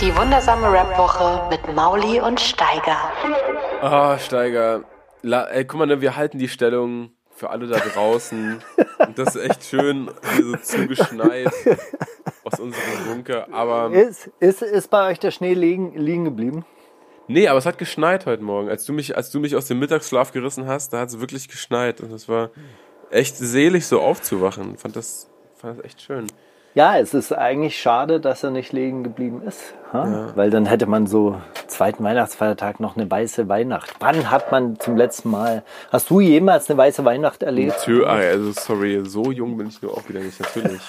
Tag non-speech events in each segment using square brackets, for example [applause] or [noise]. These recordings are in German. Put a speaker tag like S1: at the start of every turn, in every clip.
S1: Die wundersame Rap-Woche mit Mauli und Steiger.
S2: Ah, Steiger. La ey, guck mal, ne, wir halten die Stellung für alle da draußen. [laughs] Und das ist echt schön, hier so zugeschneit aus unserem Bunker. Aber.
S3: Ist, ist, ist bei euch der Schnee liegen, liegen geblieben?
S2: Nee, aber es hat geschneit heute Morgen. Als du mich, als du mich aus dem Mittagsschlaf gerissen hast, da hat es wirklich geschneit. Und es war echt selig, so aufzuwachen. Fand das, fand das echt schön.
S3: Ja, es ist eigentlich schade, dass er nicht liegen geblieben ist. Ja. Weil dann hätte man so zweiten Weihnachtsfeiertag noch eine weiße Weihnacht. Wann hat man zum letzten Mal, hast du jemals eine weiße Weihnacht erlebt?
S2: Natürlich, also sorry, so jung bin ich nur auch wieder nicht, natürlich.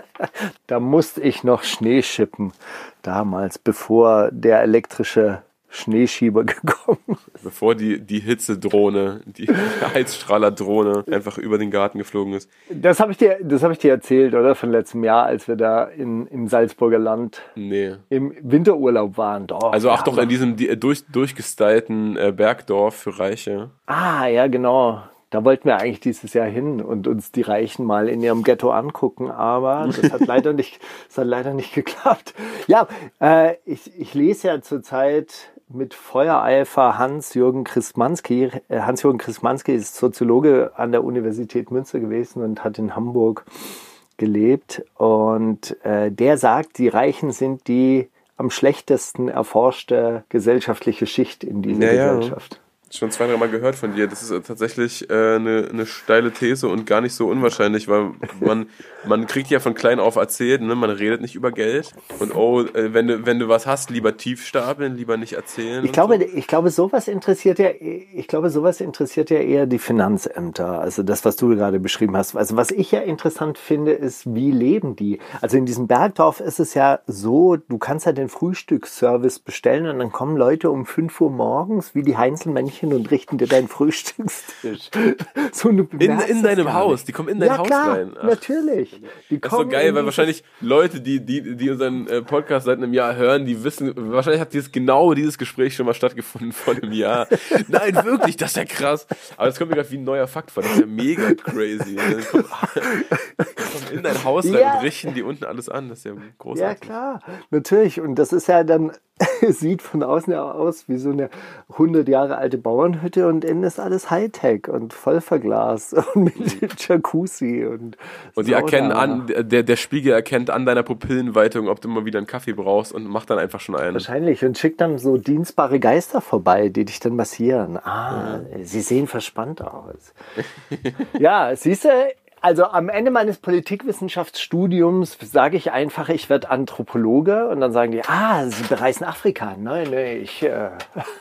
S2: [laughs]
S3: da musste ich noch Schnee schippen, damals, bevor der elektrische Schneeschieber [laughs] gekommen.
S2: Bevor die, die Hitzedrohne, die [laughs] Heizstrahlerdrohne einfach über den Garten geflogen ist.
S3: Das habe ich dir, das habe ich dir erzählt, oder? Von letztem Jahr, als wir da in, im Salzburger Land
S2: nee.
S3: im Winterurlaub waren. Doch,
S2: also ach doch, in diesem durch, durchgestylten äh, Bergdorf für Reiche.
S3: Ah, ja, genau. Da wollten wir eigentlich dieses Jahr hin und uns die Reichen mal in ihrem Ghetto angucken, aber das hat [laughs] leider nicht, das hat leider nicht geklappt. Ja, äh, ich, ich lese ja zurzeit mit Feuereifer Hans-Jürgen Christmanski. Äh, Hans-Jürgen Christmanski ist Soziologe an der Universität Münster gewesen und hat in Hamburg gelebt. Und äh, der sagt, die Reichen sind die am schlechtesten erforschte gesellschaftliche Schicht in dieser naja. Gesellschaft
S2: schon zwei, drei Mal gehört von dir. Das ist tatsächlich äh, eine, eine steile These und gar nicht so unwahrscheinlich, weil man, man kriegt ja von klein auf erzählt, ne? man redet nicht über Geld. Und oh, äh, wenn du, wenn du was hast, lieber tief stapeln, lieber nicht erzählen.
S3: Ich glaube, so. ich glaube, sowas interessiert ja, ich glaube, sowas interessiert ja eher die Finanzämter. Also das, was du gerade beschrieben hast. Also was ich ja interessant finde, ist, wie leben die? Also in diesem Bergdorf ist es ja so, du kannst ja den Frühstücksservice bestellen und dann kommen Leute um 5 Uhr morgens, wie die Heinzelmännchen Mädchen und richten dir deinen Frühstückstisch. [laughs]
S2: so eine in, in deinem Haus, die kommen in dein ja, Haus klar, rein.
S3: Ach. natürlich.
S2: Die das ist so geil, weil wahrscheinlich Leute, die, die, die unseren äh, Podcast seit einem Jahr hören, die wissen, wahrscheinlich hat dieses, genau dieses Gespräch schon mal stattgefunden [laughs] vor einem Jahr. Nein, wirklich, das ist ja krass. Aber das kommt mir gerade wie ein neuer Fakt vor, das ist ja mega crazy. Die kommen, in dein Haus rein ja. und richten die unten alles an, das ist ja großartig.
S3: Ja, klar, natürlich. Und das ist ja dann [laughs] sieht von außen ja aus wie so eine 100 Jahre alte Bauernhütte und innen ist alles Hightech und voll verglast [laughs] und mit mhm. Jacuzzi und
S2: Und die erkennen an, der, der Spiegel erkennt an deiner Pupillenweitung, ob du mal wieder einen Kaffee brauchst und macht dann einfach schon einen.
S3: Wahrscheinlich und schickt dann so dienstbare Geister vorbei, die dich dann massieren. Ah, ja. sie sehen verspannt aus. [laughs] ja, siehst du, also am Ende meines Politikwissenschaftsstudiums sage ich einfach, ich werde Anthropologe und dann sagen die, ah, Sie bereisen Afrika. Nein, nein, ich, äh,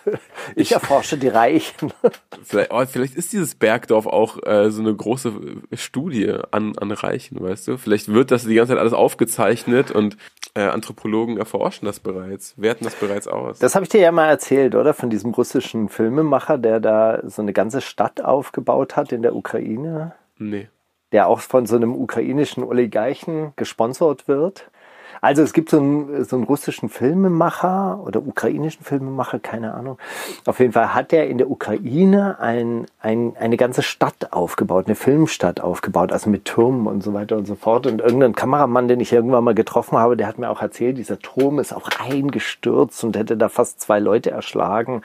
S3: [laughs] ich erforsche die Reichen. [laughs]
S2: Vielleicht, oh, vielleicht ist dieses Bergdorf auch äh, so eine große Studie an, an Reichen, weißt du? Vielleicht wird das die ganze Zeit alles aufgezeichnet und äh, Anthropologen erforschen das bereits, werten das bereits aus.
S3: Das habe ich dir ja mal erzählt, oder? Von diesem russischen Filmemacher, der da so eine ganze Stadt aufgebaut hat in der Ukraine.
S2: Nee
S3: der auch von so einem ukrainischen Oligarchen gesponsert wird. Also es gibt so einen, so einen russischen Filmemacher oder ukrainischen Filmemacher, keine Ahnung. Auf jeden Fall hat er in der Ukraine ein, ein, eine ganze Stadt aufgebaut, eine Filmstadt aufgebaut, also mit Türmen und so weiter und so fort. Und irgendein Kameramann, den ich irgendwann mal getroffen habe, der hat mir auch erzählt, dieser Turm ist auch eingestürzt und hätte da fast zwei Leute erschlagen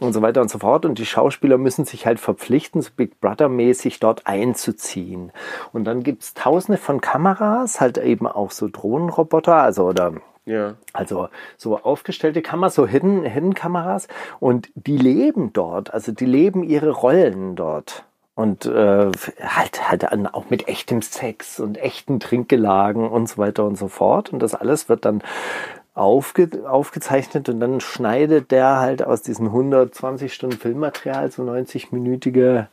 S3: oh und so weiter und so fort. Und die Schauspieler müssen sich halt verpflichten, so Big Brother mäßig dort einzuziehen. Und dann gibt's tausende von Kameras, halt eben auch so Drohnenroboter Computer, also oder ja. Also so aufgestellte Kameras, so Hidden, Hidden Kameras und die leben dort, also die leben ihre Rollen dort. Und äh, halt, halt auch mit echtem Sex und echten Trinkgelagen und so weiter und so fort. Und das alles wird dann aufge, aufgezeichnet und dann schneidet der halt aus diesen 120 Stunden Filmmaterial so 90-minütige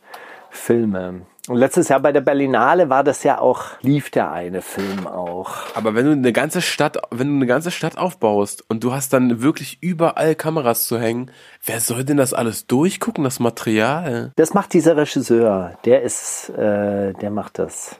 S3: Filme. Und letztes Jahr bei der Berlinale war das ja auch, lief der eine Film auch.
S2: Aber wenn du eine ganze Stadt, wenn du eine ganze Stadt aufbaust und du hast dann wirklich überall Kameras zu hängen, wer soll denn das alles durchgucken, das Material?
S3: Das macht dieser Regisseur. Der ist, äh, der macht das.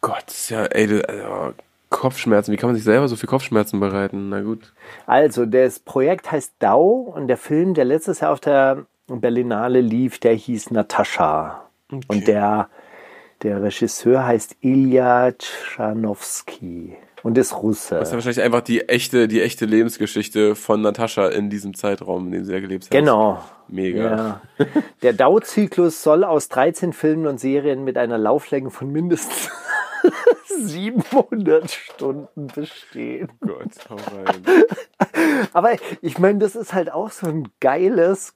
S2: Gott, das ist ja, ey, du, also, Kopfschmerzen. Wie kann man sich selber so viel Kopfschmerzen bereiten? Na gut.
S3: Also, das Projekt heißt DAO und der Film, der letztes Jahr auf der Berlinale lief, der hieß Natascha. Und der, der Regisseur heißt Ilya Tschanowski und ist Russe.
S2: Das ist ja wahrscheinlich einfach die echte, die echte Lebensgeschichte von Natascha in diesem Zeitraum, in dem sie ja gelebt hat.
S3: Genau.
S2: Mega.
S3: Ja. [laughs] Der DAO-Zyklus soll aus 13 Filmen und Serien mit einer Lauflänge von mindestens [laughs] 700 Stunden bestehen.
S2: Gott, hau rein. [laughs]
S3: Aber ich meine, das ist halt auch so ein geiles,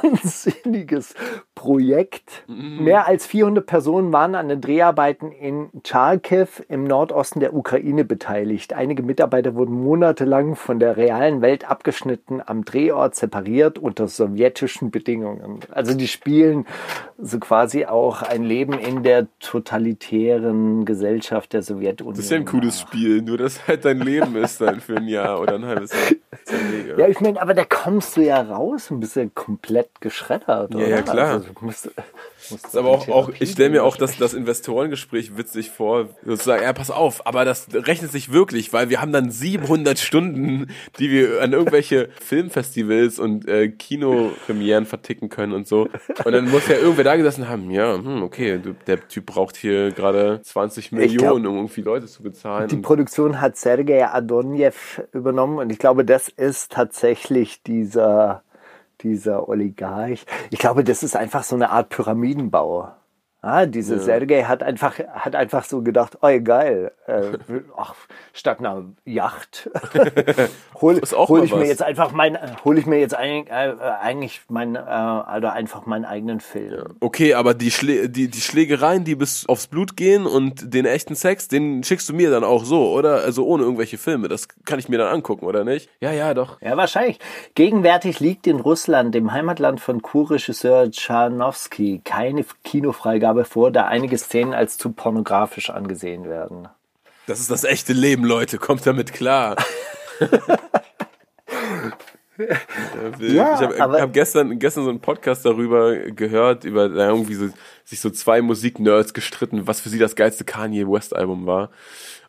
S3: größenwahnsinniges Projekt. Mehr als 400 Personen waren an den Dreharbeiten in Charkiw im Nordosten der Ukraine beteiligt. Einige Mitarbeiter wurden monatelang von der realen Welt abgeschnitten, am Drehort separiert unter sowjetischen Bedingungen. Also die spielen so quasi auch ein Leben in der totalitären Gesellschaft der Sowjetunion.
S2: Das ist ja ein cooles Spiel, nur dass halt dein Leben ist dann für ein Jahr oder ein halbes Jahr. Ja,
S3: ich meine, aber da kommst du ja raus und bist ja komplett geschreddert.
S2: Ja,
S3: oder?
S2: ja, klar.
S3: Also, musst, musst
S2: aber auch, auch ich stelle mir auch das, das Investorengespräch witzig vor, sozusagen, ja, pass auf, aber das rechnet sich wirklich, weil wir haben dann 700 Stunden, die wir an irgendwelche Filmfestivals und äh, Kinopremieren verticken können und so. Und dann muss ja irgendwer da gesessen haben, ja, hm, okay, du, der Typ braucht hier gerade 20 Millionen,
S3: glaub,
S2: um irgendwie Leute zu bezahlen.
S3: Die Produktion hat Sergei Adonjev übernommen und ich glaube, das ist tatsächlich dieser, dieser Oligarch. Ich glaube, das ist einfach so eine Art Pyramidenbau. Ah, diese Sergei hat einfach, hat einfach so gedacht, oh geil, äh, [laughs] ach, statt einer Yacht [laughs] hol, hol ich mir
S2: was.
S3: jetzt einfach mein, hol ich mir jetzt ein, äh, eigentlich mein, äh, also einfach meinen eigenen Film.
S2: Okay, aber die, Schlä die, die Schlägereien, die bis aufs Blut gehen und den echten Sex, den schickst du mir dann auch so, oder? Also ohne irgendwelche Filme. Das kann ich mir dann angucken, oder nicht? Ja, ja, doch.
S3: Ja, wahrscheinlich. Gegenwärtig liegt in Russland, dem Heimatland von Kurregisseur Tscharnowski, keine Kinofreigabe vor, da einige Szenen als zu pornografisch angesehen werden.
S2: Das ist das echte Leben, Leute. Kommt damit klar. [laughs] Ja, ich habe hab gestern, gestern so einen Podcast darüber gehört, über da irgendwie so, sich so zwei Musiknerds gestritten, was für sie das geilste Kanye West Album war.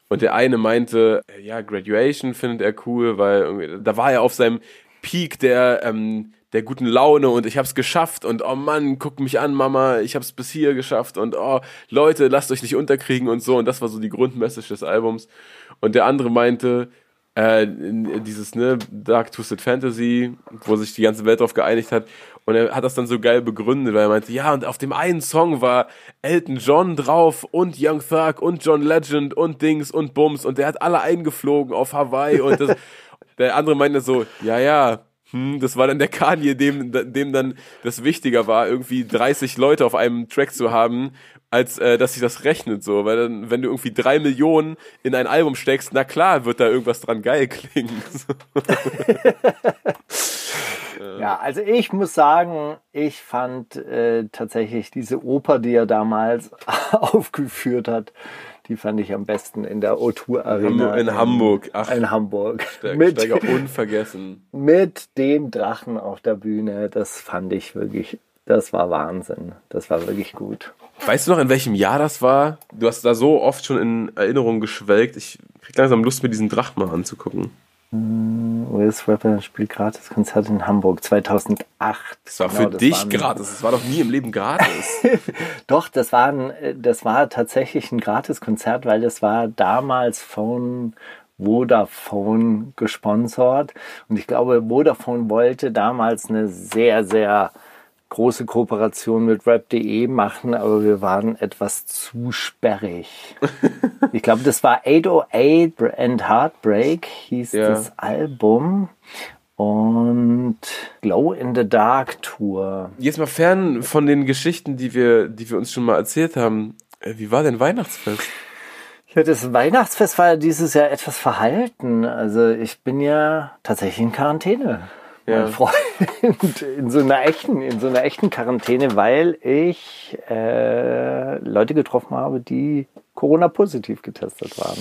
S2: Und der eine meinte, ja, Graduation findet er cool, weil da war er auf seinem Peak der, ähm, der guten Laune und ich hab's geschafft und oh Mann, guck mich an, Mama, ich hab's bis hier geschafft und oh, Leute, lasst euch nicht unterkriegen und so. Und das war so die Grundmessage des Albums. Und der andere meinte, äh, dieses ne Dark Twisted Fantasy, wo sich die ganze Welt darauf geeinigt hat. Und er hat das dann so geil begründet, weil er meinte, ja, und auf dem einen Song war Elton John drauf und Young Thug und John Legend und Dings und Bums und der hat alle eingeflogen auf Hawaii und das, [laughs] der andere meinte so, ja, ja, hm, das war dann der Kanye, dem, dem dann das wichtiger war, irgendwie 30 Leute auf einem Track zu haben, als äh, dass sich das rechnet so, weil dann, wenn du irgendwie drei Millionen in ein Album steckst, na klar, wird da irgendwas dran geil klingen. [laughs] [laughs]
S3: Ja, also ich muss sagen, ich fand äh, tatsächlich diese Oper, die er damals [laughs] aufgeführt hat, die fand ich am besten in der O2 Arena.
S2: in Hamburg. Ach,
S3: In Hamburg. Mit,
S2: Steiger [laughs] unvergessen.
S3: mit dem Drachen auf der Bühne. Das fand ich wirklich, das war Wahnsinn. Das war wirklich gut.
S2: Weißt du noch, in welchem Jahr das war? Du hast da so oft schon in Erinnerung geschwelgt. Ich krieg langsam Lust, mir diesen Drachen mal anzugucken.
S3: Willis Rapper spielt gratis Konzert in Hamburg 2008.
S2: Das war
S3: Genau,
S2: für
S3: das
S2: dich
S3: war ein-
S2: gratis. Das war doch nie im Leben gratis. [laughs]
S3: Doch, das war, ein, äh, das war tatsächlich ein Gratiskonzert, weil das war damals von Vodafone gesponsert. Und ich glaube, Vodafone wollte damals eine sehr, sehr große Kooperation mit rap.de machen, aber wir waren etwas zu sperrig. [laughs] ich glaube, das war 808 and Heartbreak, hieß
S2: Ja.
S3: das Album. Und Glow in the Dark Tour.
S2: Jetzt mal fern von den Geschichten, die wir, die wir uns schon mal erzählt haben. Äh, Wie war denn Weihnachtsfest?
S3: Ja, das Weihnachtsfest war ja dieses Jahr etwas verhalten. Also ich bin ja tatsächlich in Quarantäne.
S2: Ja.
S3: mein Freund, [laughs] in so einer echten, in so einer echten Quarantäne, weil ich äh, Leute getroffen habe, die Corona-positiv getestet waren.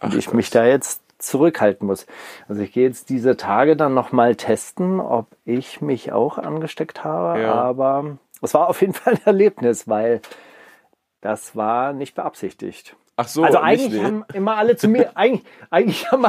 S3: Und ich mich da jetzt zurückhalten muss. Also ich gehe jetzt diese Tage dann nochmal testen, ob ich mich auch angesteckt habe.
S2: Ja.
S3: Aber es war auf jeden [laughs] Fall ein Erlebnis, weil das war nicht beabsichtigt.
S2: Ach so,
S3: Also
S2: nicht,
S3: eigentlich
S2: nee.
S3: haben immer alle zu mir, [laughs] eigentlich, eigentlich haben,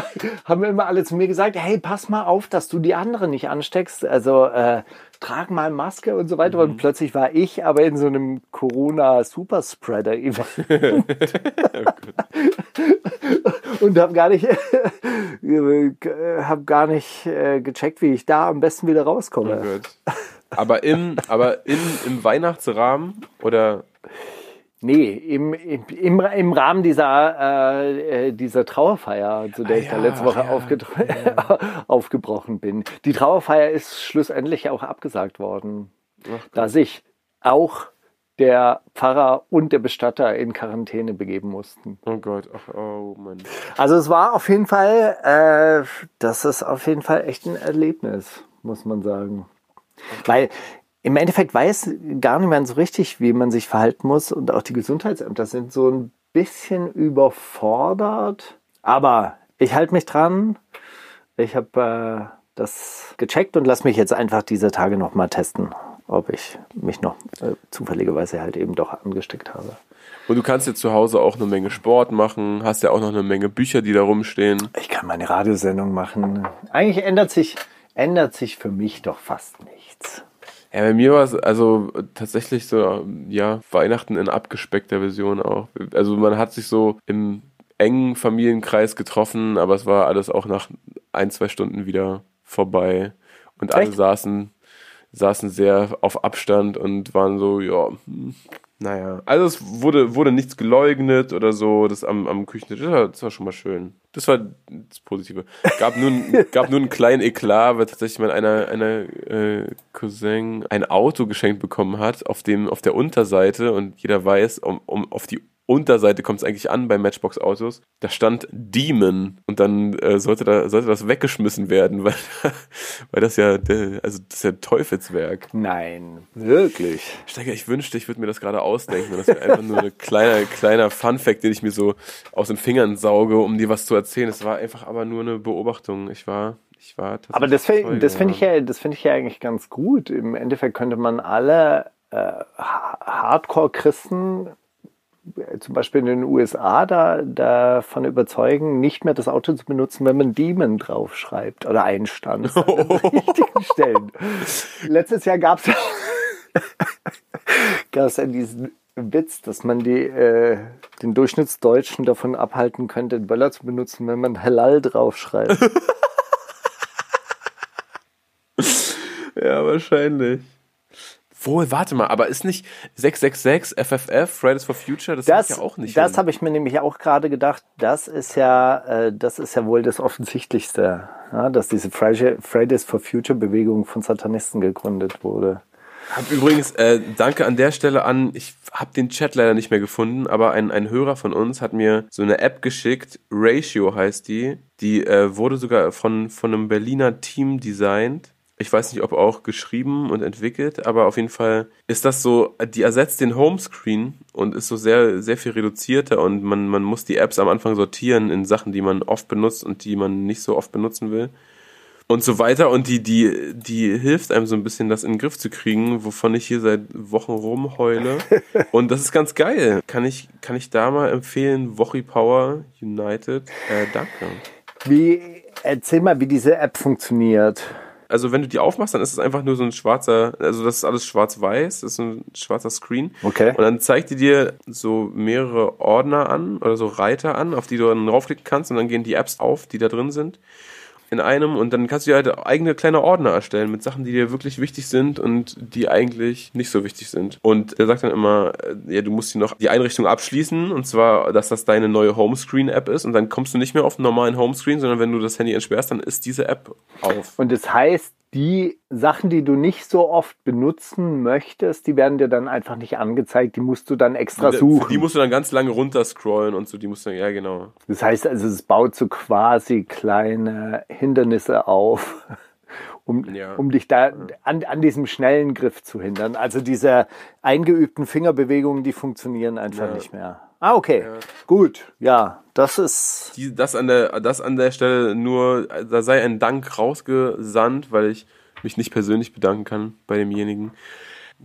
S3: haben immer alle zu mir gesagt, hey, pass mal auf, dass du die anderen nicht ansteckst. Also äh, trag mal Maske und so weiter.
S2: Mhm.
S3: Und plötzlich war ich aber in so einem Corona-Superspreader-Event. [laughs] und habe gar nicht, [laughs] habe gar nicht äh, gecheckt, wie ich da am besten wieder rauskomme.
S2: Oh. Aber im, aber in, im Weihnachtsrahmen oder
S3: Nee, im, im, im, Rahmen dieser, äh, äh, dieser Trauerfeier, zu der
S2: Ah
S3: ich da
S2: ja,
S3: letzte Woche
S2: ja,
S3: aufgetro- [laughs] aufgebrochen bin. Die Trauerfeier ist schlussendlich auch abgesagt worden, da sich auch der Pfarrer und der Bestatter in Quarantäne begeben mussten.
S2: oh Gott, ach oh Mann.
S3: Also es war auf jeden Fall, äh, das ist auf jeden Fall echt ein Erlebnis, muss man sagen. Weil im Endeffekt weiß gar niemand so richtig, wie man sich verhalten muss und auch die Gesundheitsämter sind so ein bisschen überfordert. Aber ich halte mich dran. Ich habe äh, das gecheckt und lass mich jetzt einfach diese Tage nochmal testen, ob ich mich noch äh, zufälligerweise halt eben doch angesteckt habe.
S2: Und du kannst jetzt zu Hause auch eine Menge Sport machen, hast ja auch noch eine Menge Bücher, die da rumstehen.
S3: Ich kann meine Radiosendung machen. Eigentlich ändert sich, ändert sich für mich doch fast nichts.
S2: Ja, bei mir war es also tatsächlich so, ja, Weihnachten in abgespeckter Version auch. Also man hat sich so im engen Familienkreis getroffen, aber es war alles auch nach ein, zwei Stunden wieder vorbei. Und alle
S3: Echt?
S2: saßen, saßen sehr auf Abstand und waren so, ja, hm, naja. Also es wurde, wurde nichts geleugnet oder so, das am, am Küchentisch, das war, das war schon mal schön. Das war das Positive. Gab nur, [laughs] gab nur einen kleinen Eklat, weil tatsächlich mein einer, einer äh, Cousin ein Auto geschenkt bekommen hat, auf dem, auf der Unterseite, und jeder weiß, um, um auf die Unterseite kommt es eigentlich an bei Matchbox-Autos. Da stand Demon und dann äh, sollte, da, sollte das weggeschmissen werden, [laughs] weil, weil das ja, also das ist ja Teufelswerk.
S3: Nein, wirklich.
S2: Steiger, ich wünschte, ich würde mir das gerade ausdenken. Das wäre einfach nur ein kleiner, kleiner Fun-Fact, den ich mir so aus den Fingern sauge, um dir was zu erzählen. Es war einfach aber nur eine Beobachtung. Ich war, ich war tatsächlich.
S3: Aber das, find- das finde ich,
S2: ja.
S3: das finde ich ja eigentlich ganz gut. Im Endeffekt könnte man alle äh, Ha- Hardcore-Christen, zum Beispiel in den USA, da, davon überzeugen, nicht mehr das Auto zu benutzen, wenn man Demon draufschreibt oder einstanzt an [laughs] den richtigen Stellen. Letztes Jahr gab es [laughs] ja diesen Witz, dass man die, äh, den Durchschnittsdeutschen davon abhalten könnte, den Böller zu benutzen, wenn man Halal draufschreibt. [laughs]
S2: Ja, wahrscheinlich. Wohl, warte mal, aber ist nicht 666 FFF, Fridays for Future, das,
S3: Das,
S2: ist ja auch nicht.
S3: das habe ich mir nämlich auch gerade gedacht. Das ist ja, äh, das ist ja wohl das Offensichtlichste, ja, dass diese Friday- Fridays for Future Bewegung von Satanisten gegründet wurde.
S2: Hab übrigens, äh, danke an der Stelle an, ich habe den Chat leider nicht mehr gefunden, aber ein, ein Hörer von uns hat mir so eine App geschickt, Ratio heißt die, die äh, wurde sogar von, von einem Berliner Team designt. Ich weiß nicht, ob auch geschrieben und entwickelt, aber auf jeden Fall ist das so, die ersetzt den Homescreen und ist so sehr, sehr viel reduzierter und man, man muss die Apps am Anfang sortieren in Sachen, die man oft benutzt und die man nicht so oft benutzen will und so weiter. Und die, die, die hilft einem so ein bisschen, das in den Griff zu kriegen, wovon ich hier seit Wochen rumheule. [laughs] Und das ist ganz geil. Kann ich, kann ich da mal empfehlen, Wochi Power United. Äh, danke.
S3: Wie, erzähl mal, wie diese App funktioniert.
S2: Also wenn du die aufmachst, dann ist es einfach nur so ein schwarzer, also das ist alles schwarz-weiß, das ist so ein schwarzer Screen.
S3: Okay.
S2: Und dann zeigt die dir so mehrere Ordner an oder so Reiter an, auf die du dann draufklicken kannst und dann gehen die Apps auf, die da drin sind in einem und dann kannst du dir halt eigene kleine Ordner erstellen mit Sachen, die dir wirklich wichtig sind und die eigentlich nicht so wichtig sind. Und er sagt dann immer, äh, ja, du musst hier noch die Einrichtung abschließen und zwar, dass das deine neue Homescreen-App ist und dann kommst du nicht mehr auf den normalen Homescreen, sondern wenn du das Handy entsperrst, dann ist diese App auf.
S3: Und das heißt, die Sachen, die du nicht so oft benutzen möchtest, die werden dir dann einfach nicht angezeigt. Die musst du dann extra suchen.
S2: Die musst du dann ganz lange runterscrollen und so, die musst du dann, ja genau.
S3: Das heißt also, es baut so quasi kleine Hindernisse auf, [laughs] um,
S2: Ja.
S3: um dich da an, an diesem schnellen Griff zu hindern. Also diese eingeübten Fingerbewegungen, die funktionieren einfach
S2: Ja.
S3: nicht mehr. Ah, okay. Gut. Ja, das ist.
S2: Die, das, an der, das an der Stelle nur, da sei ein Dank rausgesandt, weil ich mich nicht persönlich bedanken kann bei demjenigen.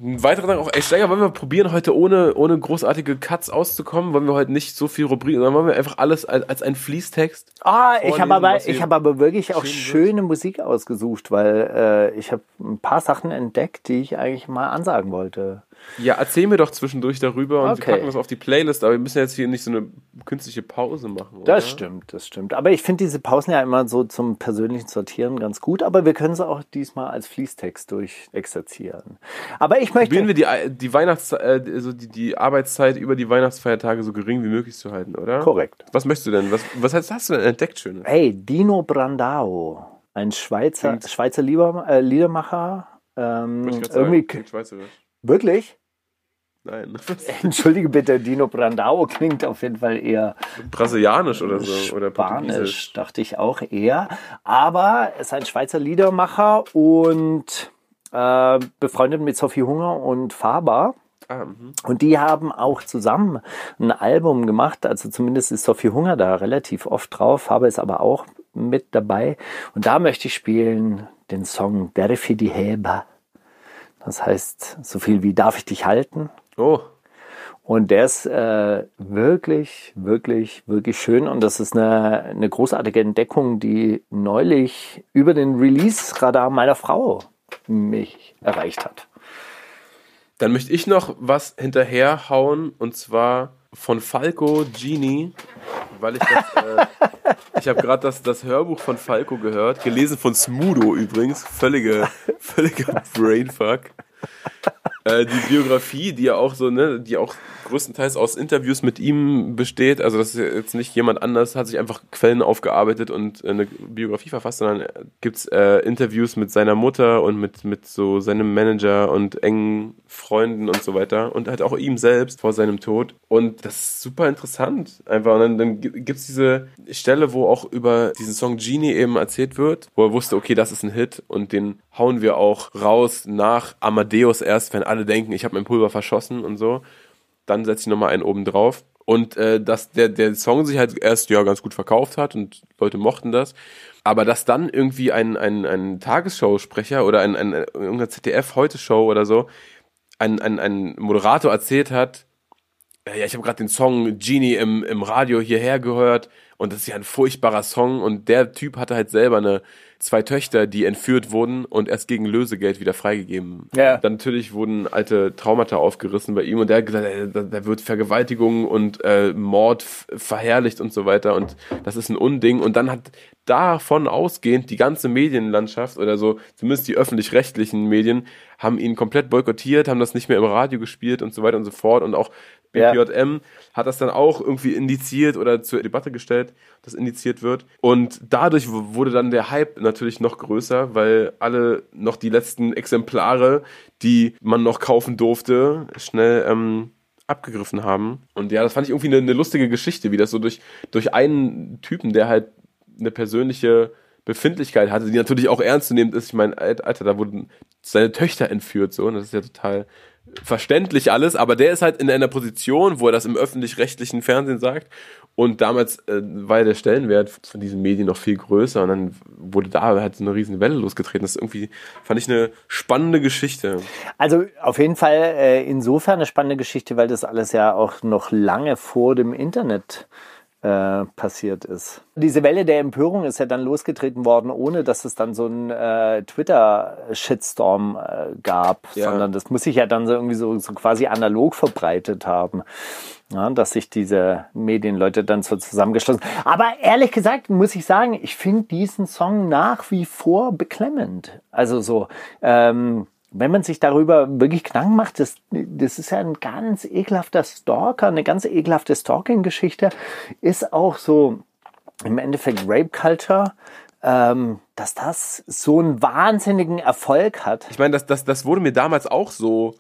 S2: Ein weiterer Dank auch, ey Steiger, wollen wir probieren, heute ohne, ohne großartige Cuts auszukommen? Wollen wir heute nicht so viel Rubrik, sondern wollen wir einfach alles als, als einen Fließtext?
S3: Ah, ich habe aber, ich habe aber wirklich auch
S2: geschrieben wird?
S3: schöne Musik ausgesucht, weil äh, ich habe ein paar Sachen entdeckt, die ich eigentlich mal ansagen wollte.
S2: Ja, erzähl mir doch zwischendurch darüber und
S3: Okay.
S2: wir packen das auf die Playlist, aber wir müssen jetzt hier nicht so eine künstliche Pause machen.
S3: Das
S2: oder?
S3: stimmt, das stimmt. Aber ich finde diese Pausen ja immer so zum persönlichen Sortieren ganz gut, aber wir können sie auch diesmal als Fließtext durchexerzieren. Aber ich möchte.
S2: Probieren wir die, die Weihnachtszeit, äh, also die, die Arbeitszeit über die Weihnachtsfeiertage so gering wie möglich zu halten, oder?
S3: Korrekt.
S2: Was möchtest du denn? Was, was hast, hast du denn entdeckt, Schönes?
S3: Hey, Dino Brandao, ein Schweizer,
S2: Klingt-
S3: Schweizer äh, Liedermacher. Ähm, irgendwie
S2: sagen.
S3: Wirklich?
S2: Nein. [laughs] [laughs]
S3: Entschuldige bitte, Dino Brandao klingt auf jeden Fall eher
S2: Brasilianisch oder so. Oder
S3: Spanisch,
S2: Portugiesisch.
S3: dachte ich auch eher. Aber er ist ein Schweizer Liedermacher und äh, befreundet mit Sophie Hunger und Faber.
S2: Ah, mhm.
S3: Und die haben auch zusammen ein Album gemacht. Also zumindest ist Sophie Hunger da relativ oft drauf. Faber ist aber auch mit dabei. Und da möchte ich spielen den Song Derfi die Heba. Das heißt so viel wie Darf ich dich halten?
S2: Oh,
S3: Und der ist äh, wirklich, wirklich, wirklich schön. Und das ist eine, eine großartige Entdeckung, die neulich über den Release-Radar meiner Frau mich erreicht hat.
S2: dann möchte ich noch was hinterherhauen und zwar von Falco Genie, weil ich das, äh, ich habe gerade das, das Hörbuch von Falco gehört, gelesen von Smudo übrigens, völlige, völliger Brainfuck. Äh, die Biografie, die ja auch so, ne, die auch größtenteils aus Interviews mit ihm besteht, also das ist jetzt nicht jemand anders, hat sich einfach Quellen aufgearbeitet und äh, eine Biografie verfasst, sondern äh, gibt's äh, Interviews mit seiner Mutter und mit, mit so seinem Manager und engen Freunden und so weiter und halt auch ihm selbst vor seinem Tod. Und das ist super interessant einfach. Und dann, dann gibt's diese Stelle, wo auch über diesen Song Genie eben erzählt wird, wo er wusste, okay, das ist ein Hit und den hauen wir auch raus nach Amadeus erst, wenn alle denken, ich habe mein Pulver verschossen und so. Dann setze ich nochmal einen oben drauf. Und äh, dass der, der Song sich halt erst ja ganz gut verkauft hat und Leute mochten das. Aber dass dann irgendwie ein, ein, ein Tagesshow-Sprecher oder ein, ein, irgendeine ZDF-Heute-Show oder so ein, ein, ein Moderator erzählt hat, ja, ich habe gerade den Song Genie im, im Radio hierher gehört und das ist ja ein furchtbarer Song und der Typ hatte halt selber eine zwei Töchter, die entführt wurden und erst gegen Lösegeld wieder freigegeben.
S3: Ja.
S2: Dann natürlich wurden alte Traumata aufgerissen bei ihm und der hat gesagt, äh, da, wird Vergewaltigung und äh, Mord verherrlicht und so weiter und das ist ein Unding und dann hat davon ausgehend die ganze Medienlandschaft oder so, zumindest die öffentlich-rechtlichen Medien, haben ihn komplett boykottiert, haben das nicht mehr im Radio gespielt und so weiter und so fort und auch
S3: Ja.
S2: BPJM hat das dann auch irgendwie indiziert oder zur Debatte gestellt, dass indiziert wird. Und dadurch wurde dann der Hype natürlich noch größer, weil alle noch die letzten Exemplare, die man noch kaufen durfte, schnell ähm, abgegriffen haben. Und ja, das fand ich irgendwie eine, eine lustige Geschichte, wie das so durch, durch einen Typen, der halt eine persönliche Befindlichkeit hatte, die natürlich auch ernst zu nehmen ist. Ich meine, Alter, da wurden seine Töchter entführt, so, und das ist ja total verständlich alles, aber der ist halt in einer Position, wo er das im öffentlich-rechtlichen Fernsehen sagt. Und damals äh, war ja der Stellenwert von diesen Medien noch viel größer und dann wurde da halt so eine riesen Welle losgetreten. Das ist irgendwie, fand ich eine spannende Geschichte.
S3: Also auf jeden Fall äh, insofern eine spannende Geschichte, weil das alles ja auch noch lange vor dem Internet äh, passiert ist. Diese Welle der Empörung ist ja dann losgetreten worden, ohne dass es dann so einen äh, Twitter-Shitstorm äh, gab,
S2: Ja.
S3: sondern das muss sich ja dann so irgendwie so, so quasi analog verbreitet haben. Ja, dass sich diese Medienleute dann so zusammengeschlossen. Aber ehrlich gesagt muss ich sagen, ich finde diesen Song nach wie vor beklemmend. Also so, ähm, wenn man sich darüber wirklich Gedanken macht, das, das ist ja ein ganz ekelhafter Stalker, eine ganz ekelhafte Stalking-Geschichte, ist auch so im Endeffekt Rape Culture, ähm, dass das so einen wahnsinnigen Erfolg hat.
S2: Ich meine, das, das, das wurde mir damals auch so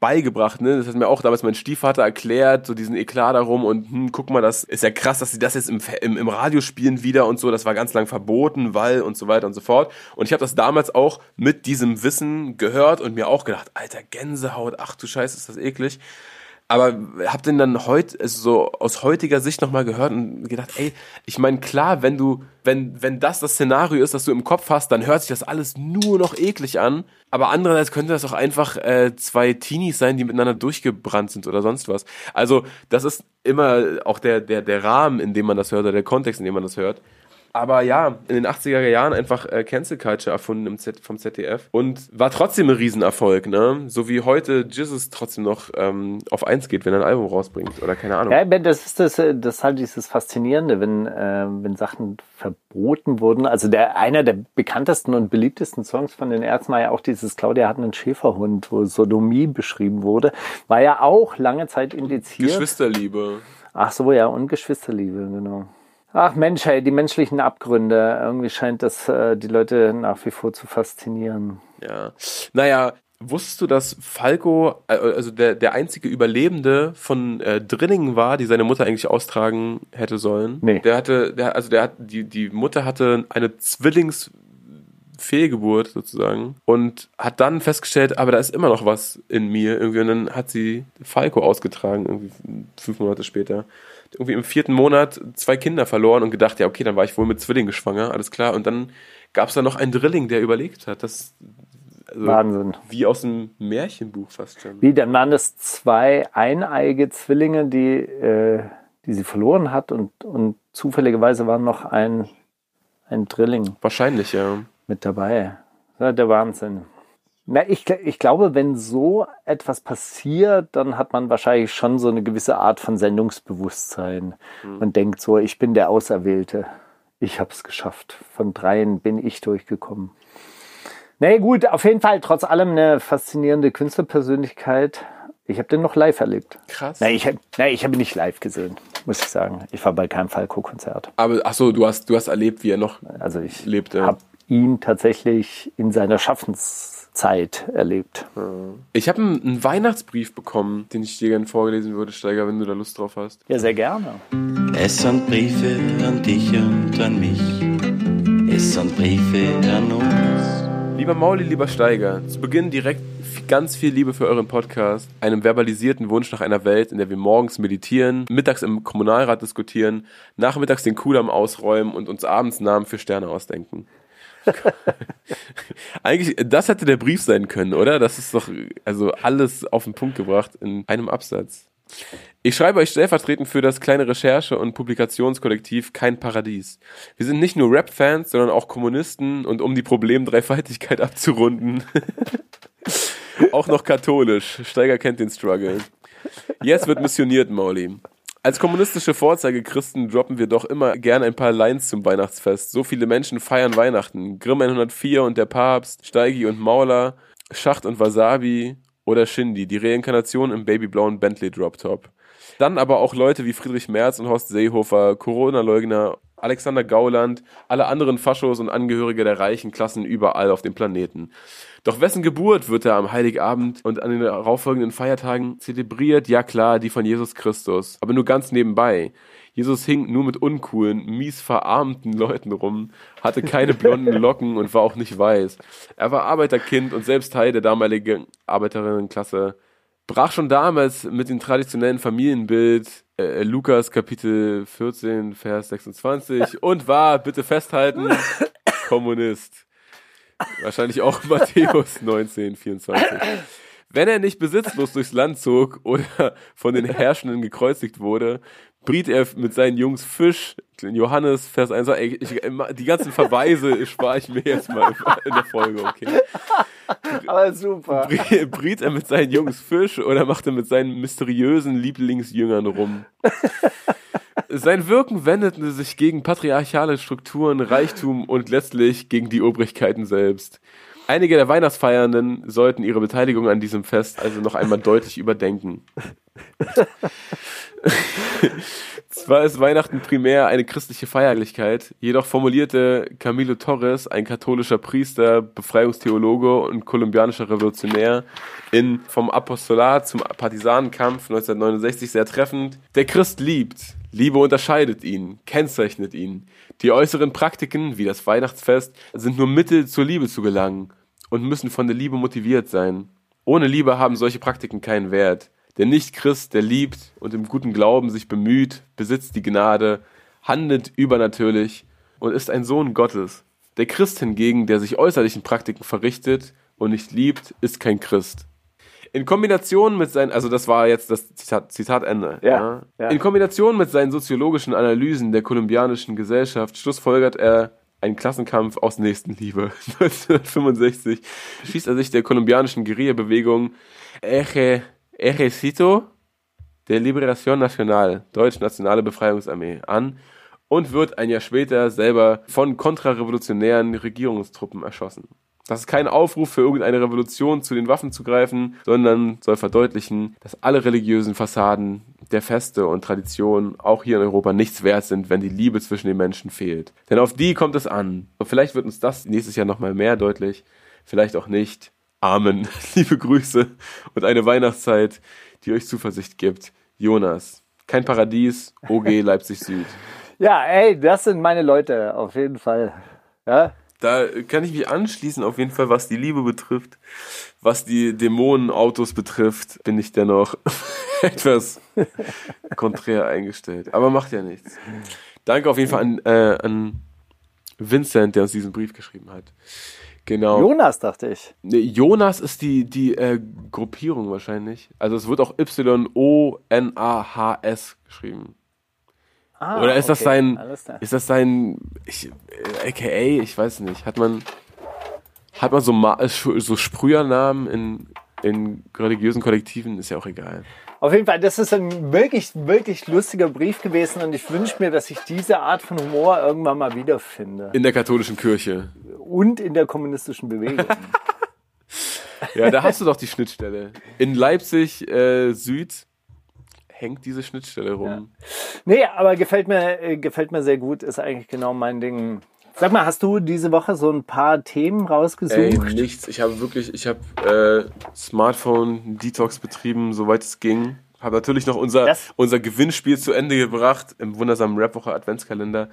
S2: beigebracht, ne? Das hat mir auch damals mein Stiefvater erklärt, so diesen Eklat darum und hm, guck mal, das ist ja krass, dass sie das jetzt im, im, im Radio spielen wieder und so, das war ganz lang verboten, weil und so weiter und so fort. Und ich habe das damals auch mit diesem Wissen gehört und mir auch gedacht, alter Gänsehaut, ach du Scheiße, ist das eklig. Aber hab den dann heute, also so aus heutiger Sicht nochmal gehört und gedacht, ey, ich meine, klar, wenn du, wenn, wenn das das Szenario ist, das du im Kopf hast, dann hört sich das alles nur noch eklig an. Aber andererseits könnte das auch einfach äh, zwei Teenies sein, die miteinander durchgebrannt sind oder sonst was. Also, das ist immer auch der, der, der Rahmen, in dem man das hört, oder der Kontext, in dem man das hört. Aber ja, in den 80er Jahren einfach äh, Cancel Culture erfunden Z vom ZDF und war trotzdem ein Riesenerfolg, ne? So wie heute Jesus trotzdem noch ähm, auf eins geht, wenn er ein Album rausbringt oder keine Ahnung.
S3: Ja, das ist das, äh, das ist halt dieses Faszinierende, wenn, äh, wenn Sachen verboten wurden. Also der einer der bekanntesten und beliebtesten Songs von den Ärzten war ja auch dieses Claudia hat einen Schäferhund, wo Sodomie beschrieben wurde, war ja auch lange Zeit indiziert.
S2: Geschwisterliebe.
S3: Ach so, ja, und Geschwisterliebe, genau. Ach Mensch, hey, die menschlichen Abgründe. Irgendwie scheint das äh, die Leute nach wie vor zu faszinieren.
S2: Ja. Naja, wusstest du, dass Falco, äh, also der, der einzige Überlebende von äh, Drillingen war, die seine Mutter eigentlich austragen hätte sollen?
S3: Nee.
S2: Der hatte, der, also der hat, die, die Mutter hatte eine Zwillings- Fehlgeburt sozusagen und hat dann festgestellt, aber da ist immer noch was in mir irgendwie und dann hat sie Falco ausgetragen irgendwie fünf Monate später irgendwie im vierten Monat zwei Kinder verloren und gedacht, ja, okay, dann war ich wohl mit Zwillingen schwanger, alles klar. Und dann gab es da noch einen Drilling, der überlegt hat. Das also
S3: Wahnsinn.
S2: Wie aus einem Märchenbuch fast schon.
S3: Wie, dann waren das zwei eineige Zwillinge, die, äh, die sie verloren hat und, und zufälligerweise war noch ein, ein Drilling
S2: Wahrscheinlich, ja.
S3: mit dabei. Das ist der Wahnsinn. Na, ich, ich glaube, wenn so etwas passiert, dann hat man wahrscheinlich schon so eine gewisse Art von Sendungsbewusstsein
S2: Hm.
S3: und denkt so, ich bin der Auserwählte. Ich habe es geschafft. Von dreien bin ich durchgekommen. Nee, gut, auf jeden Fall trotz allem eine faszinierende Künstlerpersönlichkeit. Ich habe den noch live erlebt.
S2: Krass.
S3: Nee, ich habe nee, ich hab ihn nicht live gesehen, muss ich sagen. Ich war bei keinem Falco-Konzert.
S2: Aber ach so, du hast, du hast erlebt, wie er noch
S3: Also ich
S2: lebte.
S3: habe ihn tatsächlich in seiner Schaffenszeit erlebt.
S2: Ich habe einen, Weihnachtsbrief bekommen, den ich dir gerne vorgelesen würde, Steiger, wenn du da Lust drauf hast.
S3: Ja, sehr gerne.
S4: Es sind Briefe an dich und an mich. Es sind Briefe an uns.
S2: Lieber Mauli, lieber Steiger, zu Beginn direkt ganz viel Liebe für euren Podcast, einem verbalisierten Wunsch nach einer Welt, in der wir morgens meditieren, mittags im Kommunalrat diskutieren, nachmittags den Kudamm ausräumen und uns abends Namen für Sterne ausdenken. Eigentlich, das hätte der Brief sein können, oder? Das ist doch, also alles auf den Punkt gebracht in einem Absatz. Ich schreibe euch stellvertretend für das kleine Recherche- und Publikationskollektiv Kein Paradies. Wir sind nicht nur Rap-Fans, sondern auch Kommunisten und um die Problemdreifaltigkeit abzurunden, [laughs] auch noch katholisch. Steiger kennt den Struggle. Jetzt wird missioniert, Mauli. Als kommunistische Vorzeigechristen droppen wir doch immer gerne ein paar Lines zum Weihnachtsfest. So viele Menschen feiern Weihnachten. Grimm 104 und der Papst, Steigi und Mauler, Schacht und Wasabi oder Shindy, die Reinkarnation im babyblauen Bentley Drop Top. Dann aber auch Leute wie Friedrich Merz und Horst Seehofer, Corona-Leugner, Alexander Gauland, alle anderen Faschos und Angehörige der reichen Klassen überall auf dem Planeten. Doch wessen Geburt wird da am Heiligabend und an den darauffolgenden Feiertagen zelebriert? Ja klar, die von Jesus Christus. Aber nur ganz nebenbei. Jesus hing nur mit uncoolen, mies verarmten Leuten rum, hatte keine blonden [laughs] Locken und war auch nicht weiß. Er war Arbeiterkind und selbst Teil der damaligen Arbeiterinnenklasse. Brach schon damals mit dem traditionellen Familienbild äh, Lukas Kapitel 14, Vers 26 [laughs] und war, bitte festhalten, [laughs] Kommunist. Wahrscheinlich auch Matthäus [laughs] 19, 24. Wenn er nicht besitzlos durchs Land zog oder von den Herrschenden gekreuzigt wurde, briet er mit seinen Jungs Fisch. Johannes, Vers 1. Ey, ich, die ganzen Verweise [laughs] spare ich mir jetzt mal in der Folge, okay?
S3: Aber super.
S2: Brie- Briet er mit seinen Jungs Fisch oder macht er mit seinen mysteriösen Lieblingsjüngern rum? Sein Wirken wendete sich gegen patriarchale Strukturen, Reichtum und letztlich gegen die Obrigkeiten selbst. Einige der Weihnachtsfeiernden sollten ihre Beteiligung an diesem Fest also noch einmal deutlich überdenken. [laughs] Zwar ist Weihnachten primär eine christliche Feierlichkeit, jedoch formulierte Camilo Torres, ein katholischer Priester, Befreiungstheologe und kolumbianischer Revolutionär, in Vom Apostolat zum Partisanenkampf 1969 sehr treffend, der Christ liebt, Liebe unterscheidet ihn, kennzeichnet ihn. Die äußeren Praktiken, wie das Weihnachtsfest, sind nur Mittel zur Liebe zu gelangen und müssen von der Liebe motiviert sein. Ohne Liebe haben solche Praktiken keinen Wert. Der Nicht-Christ, der liebt und im guten Glauben sich bemüht, besitzt die Gnade, handelt übernatürlich und ist ein Sohn Gottes. Der Christ hingegen, der sich äußerlichen Praktiken verrichtet und nicht liebt, ist kein Christ. In Kombination mit seinen, also das war jetzt das Zitat, Zitatende.
S3: Ja, ja.
S2: In Kombination mit seinen soziologischen Analysen der kolumbianischen Gesellschaft schlussfolgert er einen Klassenkampf aus Nächstenliebe. [laughs] 1965 schließt er sich der kolumbianischen Guerilla-Bewegung Eje Ejército de Liberación Nacional, Deutsch Nationale Befreiungsarmee, an und wird ein Jahr später selber von kontrarevolutionären Regierungstruppen erschossen. Das ist kein Aufruf für irgendeine Revolution zu den Waffen zu greifen, sondern soll verdeutlichen, dass alle religiösen Fassaden der Feste und Traditionen auch hier in Europa nichts wert sind, wenn die Liebe zwischen den Menschen fehlt. Denn auf die kommt es an. Und vielleicht wird uns das nächstes Jahr nochmal mehr deutlich, vielleicht auch nicht. Amen. [laughs] Liebe Grüße und eine Weihnachtszeit, die euch Zuversicht gibt. Jonas. Kein Paradies, OG Leipzig Süd. [laughs]
S3: Ja, ey, das sind meine Leute, auf jeden Fall. Ja,
S2: Da kann ich mich anschließen, auf jeden Fall, was die Liebe betrifft. Was die Dämonenautos betrifft, bin ich dennoch [laughs] etwas konträr eingestellt. Aber macht ja nichts. Danke auf jeden Fall an, äh, an Vincent, der uns diesen Brief geschrieben hat. Genau.
S3: Jonas, dachte ich.
S2: Nee, Jonas ist die, die äh, Gruppierung wahrscheinlich. Also es wird auch Y-O-N-A-H-S geschrieben.
S3: Ah,
S2: Oder ist das
S3: okay,
S2: sein,
S3: alles klar.
S2: ist das sein, ich, äh, AKA, ich weiß nicht, hat man, hat man so, Ma äh, so Sprühernamen in, in religiösen Kollektiven, ist ja auch egal.
S3: Auf jeden Fall, das ist ein wirklich, wirklich lustiger Brief gewesen und ich wünsche mir, dass ich diese Art von Humor irgendwann mal wiederfinde.
S2: In der katholischen Kirche.
S3: Und in der kommunistischen Bewegung. [laughs]
S2: Ja, da hast du doch die Schnittstelle. In Leipzig äh, Süd hängt diese Schnittstelle rum.
S3: nee, aber gefällt mir, äh, gefällt mir sehr gut, ist eigentlich genau mein Ding. Sag mal, hast du diese Woche so ein paar Themen rausgesucht?
S2: Ey, nichts. Ich habe wirklich, ich habe äh, Smartphone-Detox betrieben, soweit es ging. Habe natürlich noch unser,
S3: Das-
S2: unser Gewinnspiel zu Ende gebracht im wundersamen Rapwoche Adventskalender.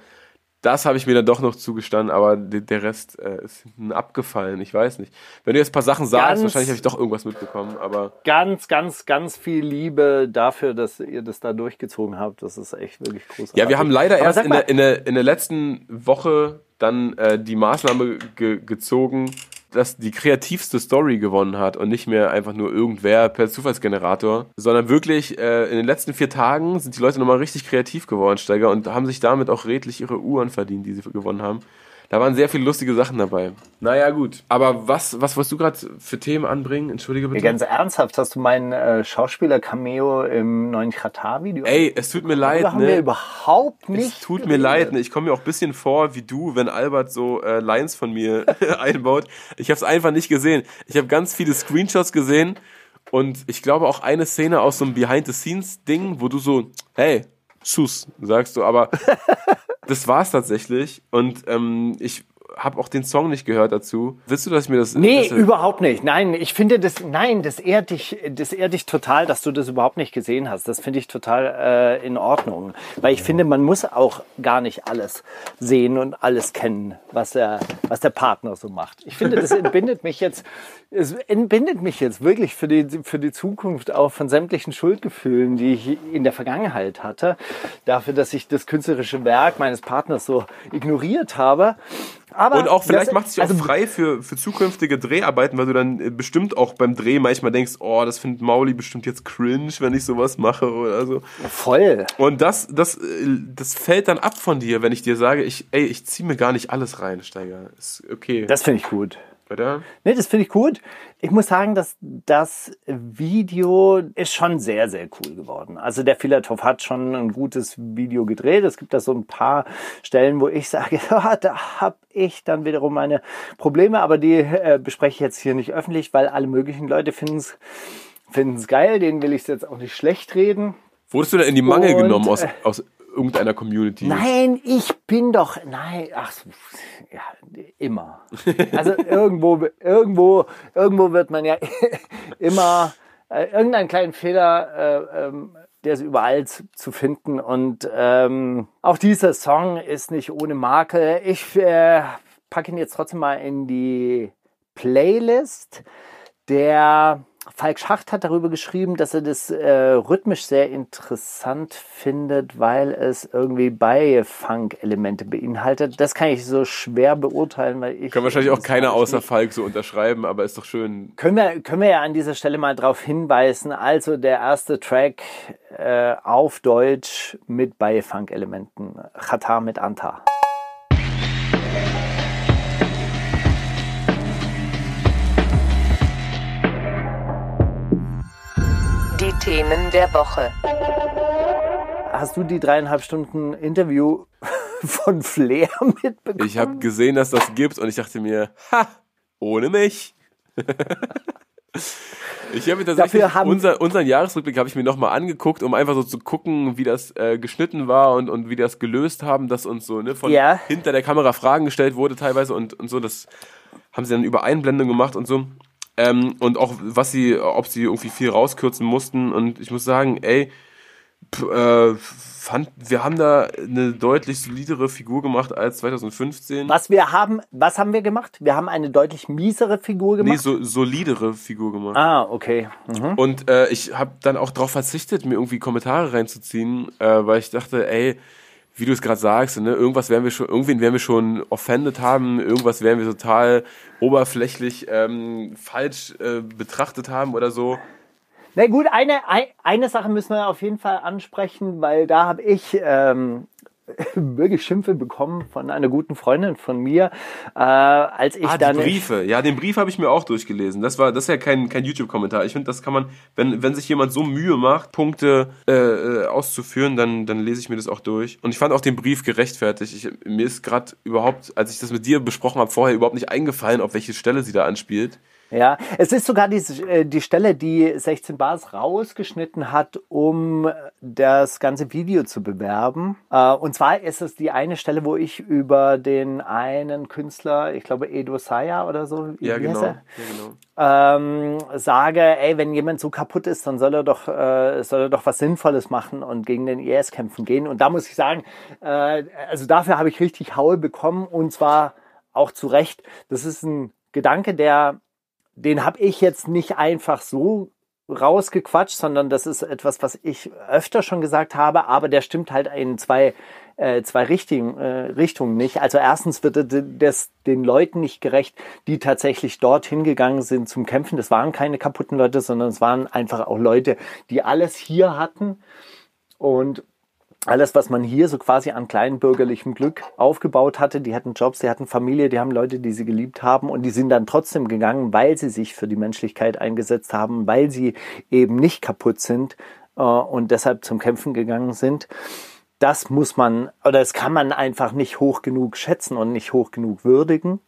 S2: Das habe ich mir dann doch noch zugestanden, aber de- der Rest äh, ist hinten abgefallen. Ich weiß nicht. Wenn du jetzt ein paar Sachen sagst,
S3: Ganz-
S2: wahrscheinlich habe ich doch irgendwas mitbekommen, aber
S3: Ganz, ganz, ganz viel Liebe dafür, dass ihr das da durchgezogen habt. Das ist echt wirklich großartig.
S2: Ja, wir haben leider
S3: Aber
S2: erst in der, in, der, in der letzten Woche dann äh, die Maßnahme ge gezogen, dass die kreativste Story gewonnen hat und nicht mehr einfach nur irgendwer per Zufallsgenerator, sondern wirklich äh, in den letzten vier Tagen sind die Leute nochmal richtig kreativ geworden, Steiger, und haben sich damit auch redlich ihre Uhren verdient, die sie gewonnen haben. Da waren sehr viele lustige Sachen dabei. Naja, gut. Aber was, was wolltest du gerade für Themen anbringen? Entschuldige
S3: Ja,
S2: bitte.
S3: ganz ernsthaft, hast du meinen äh, Schauspieler-Cameo im neuen Katar-Video?
S2: Ey, es tut mir leid,
S3: haben wir
S2: ne?
S3: überhaupt nicht.
S2: Es tut mir
S3: geredet.
S2: leid, ne? ich komme mir auch ein bisschen vor wie du, wenn Albert so äh, Lines von mir [laughs] einbaut. Ich habe es einfach nicht gesehen. Ich habe ganz viele Screenshots gesehen und ich glaube auch eine Szene aus so einem Behind-the-Scenes-Ding, wo du so, hey, Schuss, sagst du, aber [laughs] das war's tatsächlich. Und ähm, ich habe auch den Song nicht gehört dazu. Willst du, dass ich mir das...
S3: Nee,
S2: das,
S3: überhaupt nicht. Nein, ich finde das, nein, das ehrt dich, das ehrt dich total, dass du das überhaupt nicht gesehen hast. Das finde ich total äh, in Ordnung. Weil ich finde, man muss auch gar nicht alles sehen und alles kennen, was der, was der Partner so macht. Ich finde, das entbindet mich jetzt, es entbindet mich jetzt wirklich für die, für die Zukunft auch von sämtlichen Schuldgefühlen, die ich in der Vergangenheit hatte. Dafür, dass ich das künstlerische Werk meines Partners so ignoriert habe. Aber
S2: Und auch vielleicht macht es dich
S3: also
S2: auch frei für, für zukünftige Dreharbeiten, weil du dann äh, bestimmt auch beim Dreh manchmal denkst, oh, das findet Mauli bestimmt jetzt cringe, wenn ich sowas mache oder so.
S3: Voll.
S2: Und das, das, äh, das fällt dann ab von dir, wenn ich dir sage, ich, ey, ich ziehe mir gar nicht alles rein, Steiger. Ist okay.
S3: Das finde ich gut.
S2: Oder?
S3: Nee, das finde ich gut. Ich muss sagen, dass das Video ist schon sehr, sehr cool geworden. Also der Filatov hat schon ein gutes Video gedreht. Es gibt da so ein paar Stellen, wo ich sage, ja, [laughs] da habe ich dann wiederum meine Probleme, aber die äh, bespreche ich jetzt hier nicht öffentlich, weil alle möglichen Leute finden es finden es geil, denen will ich es jetzt auch nicht schlecht reden.
S2: Wurdest du da in die Mangel
S3: Und,
S2: genommen aus,
S3: äh,
S2: aus irgendeiner Community?
S3: Nein, ich bin doch, nein, ach, ja, immer. Also irgendwo, irgendwo, irgendwo wird man ja [laughs] immer äh, irgendeinen kleinen Fehler, äh, ähm, der ist überall zu, zu finden. Und ähm, auch dieser Song ist nicht ohne Makel. Ich äh, packe ihn jetzt trotzdem mal in die Playlist. Der Falk Schacht hat darüber geschrieben, dass er das äh, rhythmisch sehr interessant findet, weil es irgendwie Beifunk-Elemente beinhaltet. Das kann ich so schwer beurteilen, weil ich.
S2: Kann wahrscheinlich auch keiner außer
S3: nicht-
S2: Falk so unterschreiben, aber ist doch schön.
S3: Können wir, können wir ja an dieser Stelle mal darauf hinweisen. Also der erste Track äh, auf Deutsch mit Beifunk-Elementen. Chata mit Anta.
S1: Themen der Woche.
S3: Hast du die dreieinhalb Stunden Interview [laughs] von Flair mitbekommen?
S2: Ich habe gesehen, dass das gibt und ich dachte mir, ha, ohne mich. [laughs] Ich habe mir tatsächlich unser, unseren Jahresrückblick habe ich mir nochmal angeguckt, um einfach so zu gucken, wie das äh, geschnitten war und, und wie die das gelöst haben, dass uns so ne, von
S3: Ja.
S2: hinter der Kamera Fragen gestellt wurde teilweise und, und so. Das haben sie dann über Einblendung gemacht und so. Ähm, und auch was sie, ob sie irgendwie viel rauskürzen mussten. Und ich muss sagen, ey, p- äh, fand, wir haben da eine deutlich solidere Figur gemacht als 2015.
S3: Was wir haben, was haben wir gemacht? Wir haben eine deutlich miesere Figur
S2: Nee,
S3: gemacht.
S2: so solidere Figur gemacht.
S3: ah, okay. Mhm.
S2: Und äh, ich habe dann auch darauf verzichtet, mir irgendwie Kommentare reinzuziehen, äh, weil ich dachte, ey, wie du es gerade sagst, ne, irgendwas werden wir schon, irgendwen werden wir schon offended haben, irgendwas werden wir total oberflächlich ähm, falsch äh, betrachtet haben oder so.
S3: Na gut, eine, ein- eine Sache müssen wir auf jeden Fall ansprechen, weil da habe ich ähm, [laughs] wirklich Schimpfe bekommen von einer guten Freundin von mir, äh, als ich
S2: Ah, die
S3: dann
S2: Briefe. Ja, den Brief habe ich mir auch durchgelesen. Das war, das ist ja kein, kein YouTube-Kommentar. Ich finde, das kann man, wenn, wenn sich jemand so Mühe macht, Punkte äh, äh, auszuführen, dann, dann lese ich mir das auch durch. Und ich fand auch den Brief gerechtfertigt. Ich, mir ist gerade überhaupt, als ich das mit dir besprochen habe, vorher überhaupt nicht eingefallen, auf welche Stelle sie da anspielt.
S3: Ja, es ist sogar die, äh, die Stelle, die 16 Bars rausgeschnitten hat, um das ganze Video zu bewerben. Äh, Und zwar ist es die eine Stelle, wo ich über den einen Künstler, ich glaube Edo Saya oder so,
S2: Ja, genau. Ja, genau.
S3: ähm, sage, ey, wenn jemand so kaputt ist, dann soll er doch, äh, soll er doch was Sinnvolles machen und gegen den IS kämpfen gehen. Und da muss ich sagen, äh, also dafür habe ich richtig Haul bekommen und zwar auch zu Recht. Das ist ein Gedanke, der, den habe ich jetzt nicht einfach so rausgequatscht, sondern das ist etwas, was ich öfter schon gesagt habe, aber der stimmt halt in zwei, äh, zwei Richtungen, äh, Richtungen nicht. Also erstens wird das den Leuten nicht gerecht, die tatsächlich dorthin gegangen sind zum Kämpfen. Das waren keine kaputten Leute, sondern es waren einfach auch Leute, die alles hier hatten und alles, was man hier so quasi an kleinbürgerlichem Glück aufgebaut hatte, die hatten Jobs, die hatten Familie, die haben Leute, die sie geliebt haben und die sind dann trotzdem gegangen, weil sie sich für die Menschlichkeit eingesetzt haben, weil sie eben nicht kaputt sind äh, und deshalb zum Kämpfen gegangen sind. Das muss man, oder das kann man einfach nicht hoch genug schätzen und nicht hoch genug würdigen.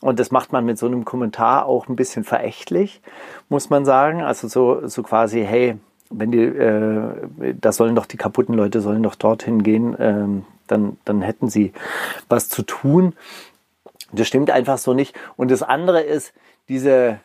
S3: Und das macht man mit so einem Kommentar auch ein bisschen verächtlich, muss man sagen. Also so, so quasi, hey, wenn die, äh, da sollen doch die kaputten Leute sollen doch dorthin gehen, ähm, dann, dann hätten sie was zu tun. Das stimmt einfach so nicht. Und das andere ist, diese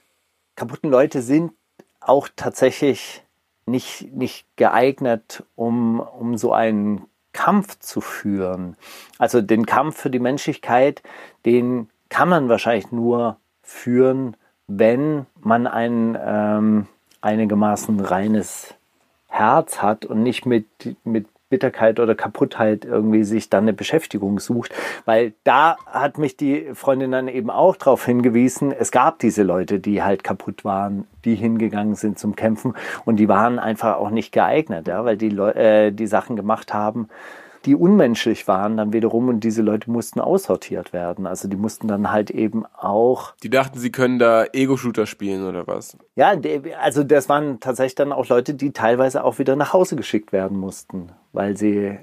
S3: kaputten Leute sind auch tatsächlich nicht, nicht geeignet, um, um so einen Kampf zu führen. Also den Kampf für die Menschlichkeit, den kann man wahrscheinlich nur führen, wenn man ein ähm, einigermaßen reines Herz hat und nicht mit, mit Bitterkeit oder Kaputtheit irgendwie sich dann eine Beschäftigung sucht. Weil da hat mich die Freundin dann eben auch darauf hingewiesen, es gab diese Leute, die halt kaputt waren, die hingegangen sind zum Kämpfen und die waren einfach auch nicht geeignet, ja, weil die, Leu äh, die Sachen gemacht haben, die unmenschlich waren dann wiederum und diese Leute mussten aussortiert werden. Also die mussten dann halt eben auch
S2: Die dachten, sie können da Ego-Shooter spielen oder was.
S3: ja, also das waren tatsächlich dann auch Leute, die teilweise auch wieder nach Hause geschickt werden mussten, weil sie,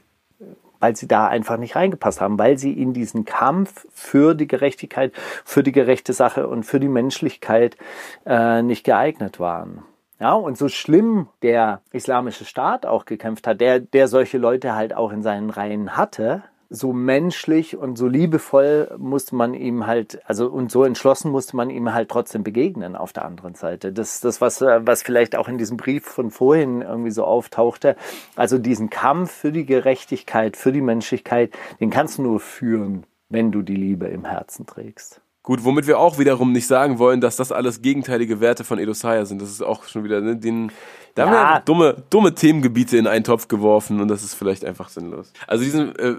S3: weil sie da einfach nicht reingepasst haben, weil sie in diesen Kampf für die Gerechtigkeit, für die gerechte Sache und für die Menschlichkeit äh, nicht geeignet waren. Ja, und so schlimm der islamische Staat auch gekämpft hat, der, der solche Leute halt auch in seinen Reihen hatte, so menschlich und so liebevoll musste man ihm halt, also und so entschlossen musste man ihm halt trotzdem begegnen auf der anderen Seite. Das das, was, äh, was vielleicht auch in diesem Brief von vorhin irgendwie so auftauchte. Also diesen Kampf für die Gerechtigkeit, für die Menschlichkeit, den kannst du nur führen, wenn du die Liebe im Herzen trägst.
S2: Gut, womit wir auch wiederum nicht sagen wollen, dass das alles gegenteilige Werte von Edosaya sind. Das ist auch schon wieder, ne, den, da haben wir
S3: Ja.
S2: dumme, dumme Themengebiete in einen Topf geworfen und das ist vielleicht einfach sinnlos. Also diesen, äh,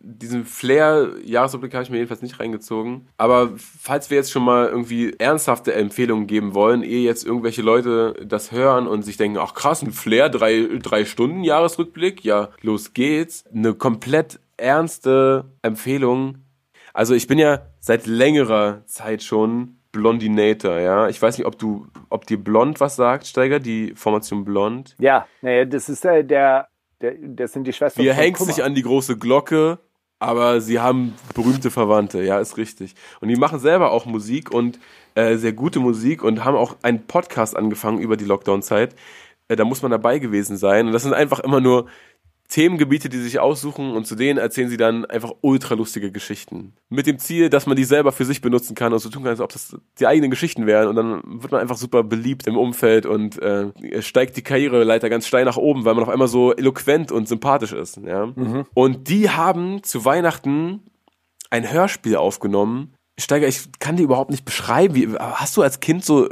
S2: diesen Flair-Jahresrückblick habe ich mir jedenfalls nicht reingezogen. Aber falls wir jetzt schon mal irgendwie ernsthafte Empfehlungen geben wollen, ehe jetzt irgendwelche Leute das hören und sich denken, ach krass, ein Flair, drei, drei Stunden Jahresrückblick, ja, los geht's. Eine komplett ernste Empfehlung also ich bin ja seit längerer Zeit schon Blondinator, ja. Ich weiß nicht, ob du, ob dir Blond was sagt, Steiger, die Formation Blond.
S3: Ja, naja, das ist der, der, der das sind die Schwestern.
S2: Wir
S3: von
S2: hängt sich an die große Glocke, aber sie haben berühmte Verwandte, ja, ist richtig. Und die machen selber auch Musik und äh, sehr gute Musik und haben auch einen Podcast angefangen über die Lockdown-Zeit. Äh, da muss man dabei gewesen sein. Und das sind einfach immer nur Themengebiete, die sie sich aussuchen und zu denen erzählen sie dann einfach ultra lustige Geschichten. Mit dem Ziel, dass man die selber für sich benutzen kann und so tun kann, als ob das die eigenen Geschichten wären und dann wird man einfach super beliebt im Umfeld und äh, steigt die Karriereleiter ganz steil nach oben, weil man auf einmal so eloquent und sympathisch ist. Ja? Und die haben zu Weihnachten ein Hörspiel aufgenommen. Steiger, ich kann dir überhaupt nicht beschreiben. Wie, hast du als Kind so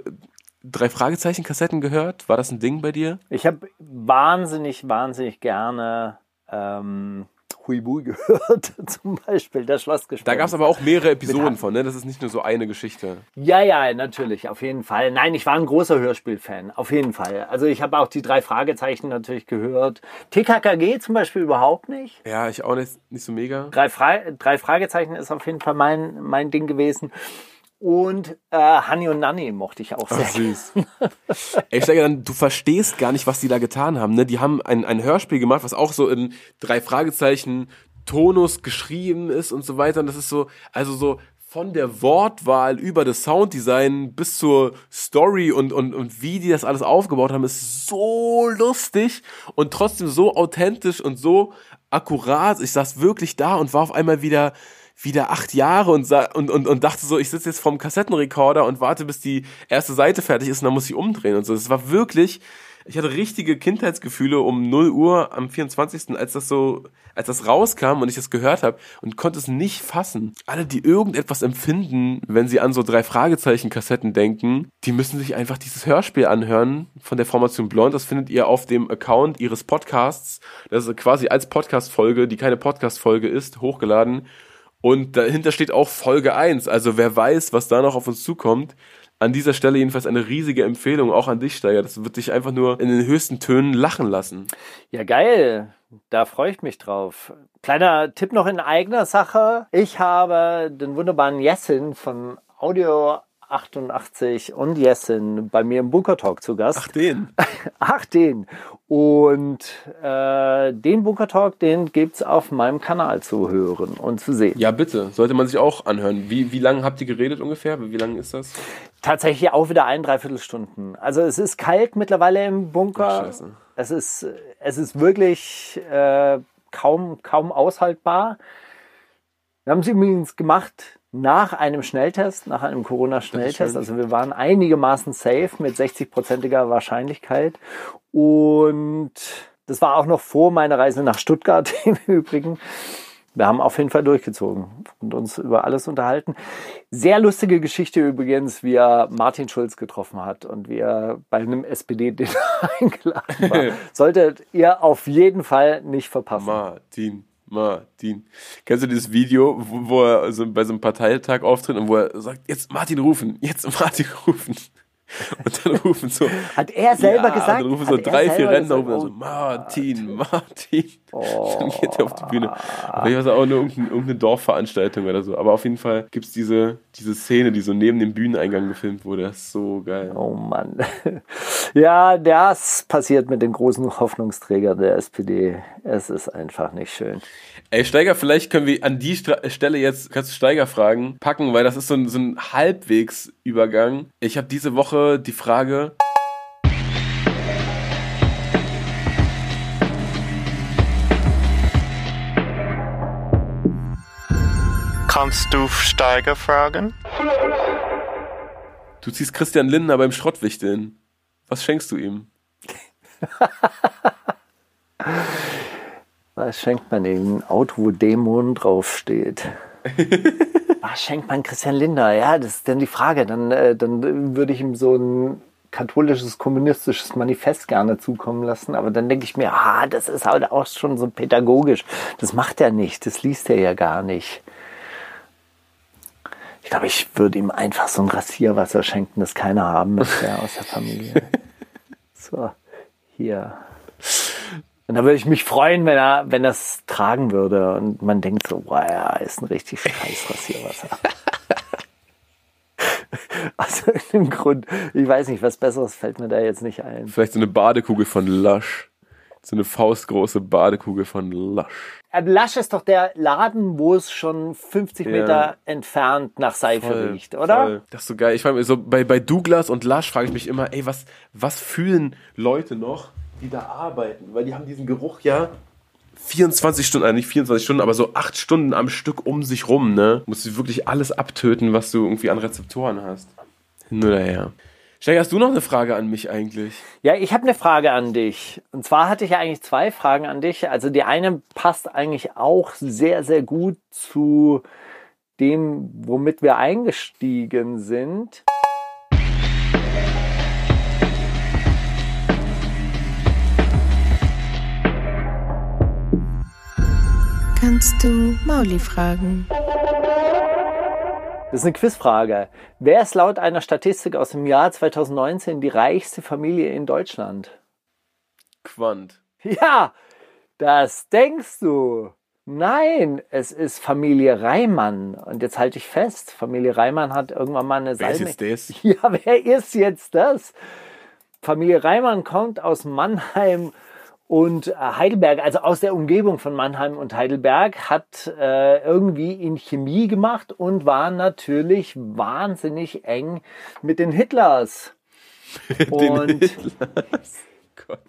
S2: drei Fragezeichen-Kassetten gehört? War das ein Ding bei dir?
S3: Ich habe wahnsinnig, wahnsinnig gerne ähm, Huibui [laughs] gehört, zum Beispiel, das Schlossgespenst.
S2: Da gab es aber auch mehrere Episoden von, ne? Das ist nicht nur so eine Geschichte.
S3: Ja, ja, natürlich, auf jeden Fall. Nein, ich war ein großer Hörspielfan, auf jeden Fall. Also ich habe auch die drei Fragezeichen natürlich gehört. TKKG zum Beispiel überhaupt nicht.
S2: Ja, ich auch nicht, nicht so mega.
S3: Drei, Fra drei Fragezeichen ist auf jeden Fall mein, mein Ding gewesen. Und äh, Hani und Nanny mochte ich auch sehr.
S2: süß. [laughs] Ey, Steiger, dann, du verstehst gar nicht, was die da getan haben, ne? Die haben ein, ein Hörspiel gemacht, was auch so in drei Fragezeichen Tonus geschrieben ist und so weiter. Und das ist so, also so von der Wortwahl über das Sounddesign bis zur Story und, und, und wie die das alles aufgebaut haben, ist so lustig und trotzdem so authentisch und so akkurat. Ich saß wirklich da und war auf einmal wieder wieder acht Jahre und, und, und, und dachte so, ich sitze jetzt vorm Kassettenrekorder und warte, bis die erste Seite fertig ist und dann muss ich umdrehen und so. Es war wirklich, ich hatte richtige Kindheitsgefühle um 0 Uhr am 24., als das so, als das rauskam und ich das gehört habe und konnte es nicht fassen. Alle, die irgendetwas empfinden, wenn sie an so drei Fragezeichen-Kassetten denken, die müssen sich einfach dieses Hörspiel anhören von der Formation Blond. Das findet ihr auf dem Account ihres Podcasts. Das ist quasi als Podcast-Folge, die keine Podcast-Folge ist, hochgeladen. Und dahinter steht auch Folge 1. Also wer weiß, was da noch auf uns zukommt. An dieser Stelle jedenfalls eine riesige Empfehlung, auch an dich, Steiger. Das wird dich einfach nur in den höchsten Tönen lachen lassen.
S3: Ja, geil. Da freue ich mich drauf. Kleiner Tipp noch in eigener Sache. Ich habe den wunderbaren Jessin von Audio 88 und Jessin bei mir im Bunker Talk zu Gast.
S2: den. [laughs]
S3: Ach, den. Und äh, den Bunker Talk, den gibt's auf meinem Kanal zu hören und zu sehen.
S2: Ja, bitte. Sollte man sich auch anhören. Wie, wie lange habt ihr geredet ungefähr? Wie lange ist das?
S3: Tatsächlich auch wieder ein, dreiviertel Stunden. Also es ist kalt mittlerweile im Bunker.
S2: Ach, scheiße.
S3: es ist, es ist wirklich äh, kaum, kaum aushaltbar. Wir haben es übrigens gemacht nach einem Schnelltest, nach einem Corona-Schnelltest. Also wir waren einigermaßen safe mit 60-prozentiger Wahrscheinlichkeit. Und das war auch noch vor meiner Reise nach Stuttgart [laughs] im Übrigen. Wir haben auf jeden Fall durchgezogen und uns über alles unterhalten. Sehr lustige Geschichte übrigens, wie er Martin Schulz getroffen hat und wie er bei einem SPD-Dinner [laughs] eingeladen war. [laughs] Solltet ihr auf jeden Fall nicht verpassen.
S2: Martin. Martin. Kennst du dieses Video, wo, wo er so bei so einem Parteitag auftritt und wo er sagt, jetzt Martin rufen, jetzt Martin rufen. [laughs] Und dann rufen so.
S3: Hat er selber
S2: ja,
S3: gesagt?
S2: Dann rufen so drei, vier Rentner rufen so,
S3: Oh,
S2: Martin, Martin.
S3: Oh. [laughs]
S2: Dann geht er auf die Bühne. Vielleicht war es auch nur irgendeine, irgendeine Dorfveranstaltung oder so. Aber auf jeden Fall gibt's diese, diese Szene, die so neben dem Bühneneingang gefilmt wurde. Das ist so geil.
S3: Oh Mann. [laughs] Ja, das passiert mit den großen Hoffnungsträgern der SPD. Es ist einfach nicht schön.
S2: Ey, Steiger, vielleicht können wir an die Stra Stelle jetzt, kannst du Steiger fragen, packen, weil das ist so ein, so ein Halbwegsübergang. Ich habe diese Woche die Frage,
S5: Kannst du Steiger fragen?
S2: Du ziehst Christian Lindner beim Schrottwichteln. Was schenkst du ihm? [laughs]
S3: Was schenkt man ihm? Ein Auto, wo Dämon draufsteht. [laughs] Was schenkt man Christian Linder? Ja, das ist dann die Frage. Dann, äh, dann würde ich ihm so ein katholisches, kommunistisches Manifest gerne zukommen lassen. Aber dann denke ich mir, ah, das ist halt auch schon so pädagogisch. Das macht er nicht. Das liest er ja gar nicht. Ich glaube, ich würde ihm einfach so ein Rasierwasser schenken, das keiner haben möchte aus der Familie. [laughs] So, hier. Und da würde ich mich freuen, wenn er, wenn es tragen würde. Und man denkt so, boah, ja, ist ein richtig scheiß Rasierwasser. [laughs] Aus irgendeinem Grund. Ich weiß nicht, was Besseres fällt mir da jetzt nicht ein.
S2: Vielleicht so eine Badekugel von Lush. So eine faustgroße Badekugel von Lush.
S3: Äh, Lush ist doch der Laden, wo es schon 50
S2: Ja.
S3: Meter entfernt nach Seife riecht, oder?
S2: Voll. Das ist so geil. Ich frage mich so, bei, bei Douglas und Lush frage ich mich immer, ey, was, was fühlen Leute noch, die da arbeiten? Weil die haben diesen Geruch ja 24 Stunden, äh, nicht 24 Stunden, aber so 8 Stunden am Stück um sich rum, ne? Musst du wirklich alles abtöten, was du irgendwie an Rezeptoren hast. Hin oder her. Steiger, hast du noch eine Frage an mich eigentlich?
S3: Ja, ich habe eine Frage an dich. Und zwar hatte ich ja eigentlich zwei Fragen an dich. Also die eine passt eigentlich auch sehr, sehr gut zu dem, womit wir eingestiegen sind.
S6: Kannst du Mauli fragen?
S3: Das ist eine Quizfrage. Wer ist laut einer Statistik aus dem Jahr 2019 die reichste Familie in Deutschland?
S2: Quant.
S3: Ja, das denkst du. Nein, es ist Familie Reimann. Und jetzt halte ich fest, Familie Reimann hat irgendwann mal eine
S2: Wer ist
S3: Salmi-
S2: jetzt das? [laughs]
S3: Ja, wer ist jetzt das? Familie Reimann kommt aus Mannheim und äh, Heidelberg, also aus der Umgebung von Mannheim und Heidelberg, hat äh, irgendwie in Chemie gemacht und war natürlich wahnsinnig eng mit den Hitlers. [laughs] Und
S2: Gott.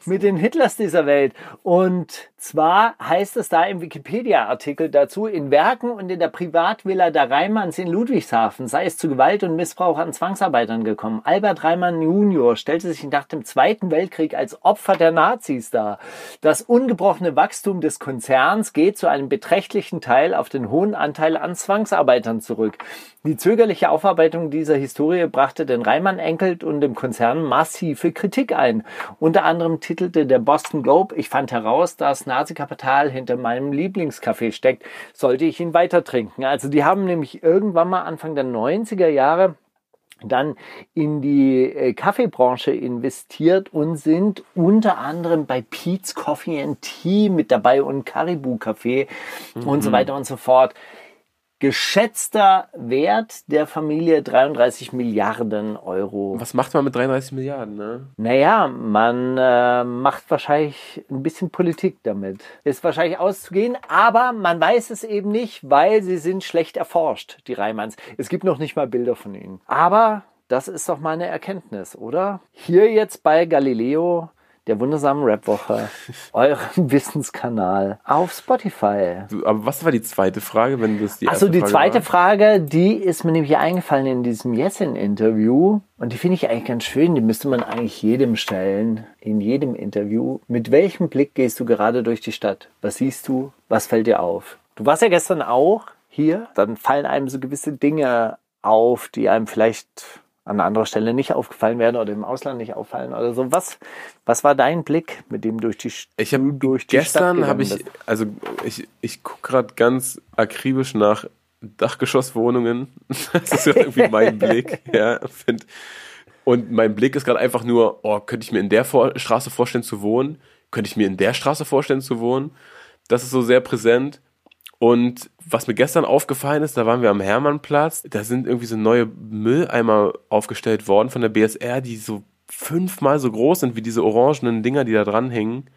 S3: Mit den Hitlers dieser Welt. Und zwar heißt es da im Wikipedia-Artikel dazu, in Werken und in der Privatvilla der Reimanns in Ludwigshafen sei es zu Gewalt und Missbrauch an Zwangsarbeitern gekommen. Albert Reimann Junior stellte sich nach dem Zweiten Weltkrieg als Opfer der Nazis dar. Das ungebrochene Wachstum des Konzerns geht zu einem beträchtlichen Teil auf den hohen Anteil an Zwangsarbeitern zurück. Die zögerliche Aufarbeitung dieser Historie brachte den Reimann-Enkel und dem Konzern massive Kritik ein. Unter anderem titelte der Boston Globe, ich fand heraus, dass Nazi-Kapital hinter meinem Lieblingskaffee steckt. Sollte ich ihn weiter trinken? Also die haben nämlich irgendwann mal Anfang der 90er Jahre dann in die äh, Kaffeebranche investiert und sind unter anderem bei Pete's Coffee and Tea mit dabei und Caribou Café und so weiter und so fort. Geschätzter Wert der Familie 33 Milliarden Euro.
S2: Was macht man mit 33 Milliarden, ne?
S3: Naja, man äh, macht wahrscheinlich ein bisschen Politik damit. Ist wahrscheinlich auszugehen, aber man weiß es eben nicht, weil sie sind schlecht erforscht, die Reimanns. Es gibt noch nicht mal Bilder von ihnen. Aber das ist doch mal eine Erkenntnis, oder? Hier jetzt bei Galileo, der wundersamen Rapwoche, [laughs] eurem Wissenskanal auf Spotify.
S2: Aber was war die zweite Frage, wenn das die erste
S3: die
S2: Frage
S3: zweite
S2: war?
S3: Frage, die ist mir nämlich eingefallen in diesem Jessin-Interview. Und die finde ich eigentlich ganz schön. Die müsste man eigentlich jedem stellen, in jedem Interview. Mit welchem Blick gehst du gerade durch die Stadt? Was siehst du? Was fällt dir auf? Du warst ja gestern auch hier. Dann fallen einem so gewisse Dinge auf, die einem vielleicht an anderer Stelle nicht aufgefallen werden oder im Ausland nicht auffallen oder so. Was, was war dein Blick, mit dem durch die,
S2: Ich habe
S3: du durch die
S2: gestern habe ich also ich ich gucke gerade ganz akribisch nach Dachgeschosswohnungen. [laughs] Das ist ja irgendwie mein [laughs] Blick, ja, find. Und mein Blick ist gerade einfach nur, oh, könnte ich mir in der Vor Straße vorstellen zu wohnen? Könnte ich mir in der Straße vorstellen zu wohnen? Das ist so sehr präsent. Und was mir gestern aufgefallen ist, da waren wir am Hermannplatz, da sind irgendwie so neue Mülleimer aufgestellt worden von der BSR, die so fünfmal so groß sind wie diese orangenen Dinger, die da dranhängen.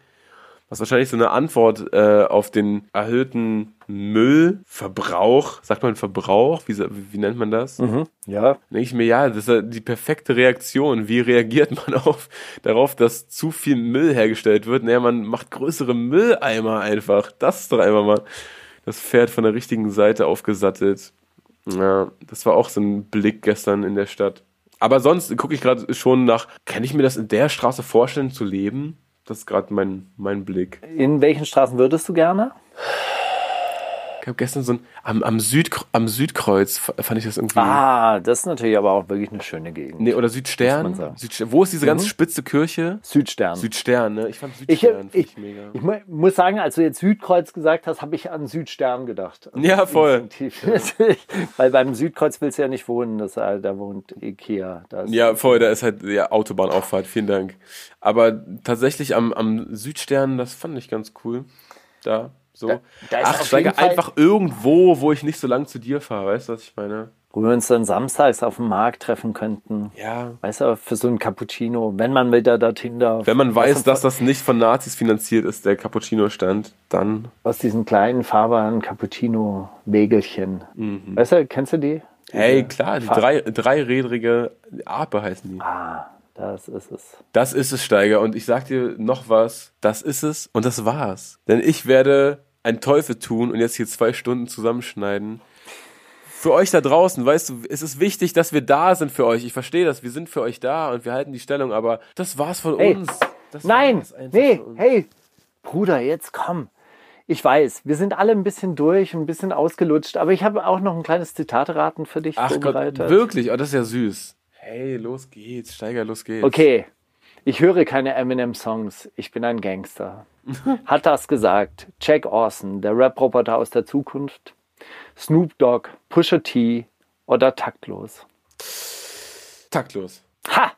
S2: Was wahrscheinlich so eine Antwort äh, auf den erhöhten Müllverbrauch, sagt man Verbrauch, wie, wie nennt man das?
S3: Mhm. Ja,
S2: denke ich mir, ja, das ist die perfekte Reaktion. Wie reagiert man [laughs] auf, darauf, dass zu viel Müll hergestellt wird? Naja, man macht größere Mülleimer einfach. Das ist doch einfach mal das Pferd von der richtigen Seite aufgesattelt. Ja, das war auch so ein Blick gestern in der Stadt. Aber sonst gucke ich gerade schon nach, kann ich mir das in der Straße vorstellen zu leben? Das ist gerade mein, mein Blick.
S3: In welchen Straßen würdest du gerne?
S2: Ich habe gestern so ein, am, am, Süd, am Südkreuz fand ich das irgendwie.
S3: Ah, das ist natürlich aber auch wirklich eine schöne Gegend.
S2: Nee, oder Südstern. Südstern. Wo ist diese ganz spitze Kirche?
S3: Südstern.
S2: Südstern, ne? Ich fand
S3: ich,
S2: Südstern fand
S3: ich,
S2: ich mega.
S3: ich mu- muss sagen, als du jetzt Südkreuz gesagt hast, habe ich an Südstern gedacht. [laughs]
S2: Ja, voll.
S3: Natürlich. [laughs] Weil beim Südkreuz willst du ja nicht wohnen, das, äh, da wohnt Ikea. Da
S2: Ja, voll, da ist halt ja, Autobahnauffahrt, vielen Dank. Aber tatsächlich am, am Südstern, das fand ich ganz cool. Da, so.
S3: Da- da
S2: Ach, steige einfach irgendwo, wo ich nicht so lang zu dir fahre, weißt du, was ich meine?
S3: Wo wir uns dann samstags auf dem Markt treffen könnten.
S2: Ja.
S3: Weißt du, für so ein Cappuccino, wenn man wieder dorthin darf.
S2: Wenn man weiß, dass das nicht von Nazis finanziert ist, der Cappuccino-Stand, dann.
S3: Aus diesen kleinen fahrbaren Cappuccino-Wägelchen. Weißt du, kennst du die?
S2: Mhm. Hey, klar, die
S3: Fahr-
S2: drei, dreirädrige Ape heißen die.
S3: Ah, das ist es.
S2: Das ist es, Steiger. Und ich sag dir noch was. Das ist es und das war's. Denn ich werde einen Teufel tun und jetzt hier zwei Stunden zusammenschneiden. Für euch da draußen, weißt du, es ist wichtig, dass wir da sind für euch. Ich verstehe das. Wir sind für euch da und wir halten die Stellung, aber das war's von
S3: Hey,
S2: uns. Das
S3: Nein, nee,
S2: uns.
S3: hey, Bruder, jetzt komm. Ich weiß, wir sind alle ein bisschen durch, ein bisschen ausgelutscht, aber ich habe auch noch ein kleines Zitateraten für dich
S2: Ach Gott,
S3: vorbereitet.
S2: wirklich? Oh, das ist ja süß. Hey, los geht's, Steiger, los geht's.
S3: Okay, ich höre keine Eminem-Songs, ich bin ein Gangster. [laughs] Hat das gesagt Jack Orson, der Rap-Roboter aus der Zukunft? Snoop Dogg, Pusha T oder Taktlos?
S2: Taktlos.
S3: Ha!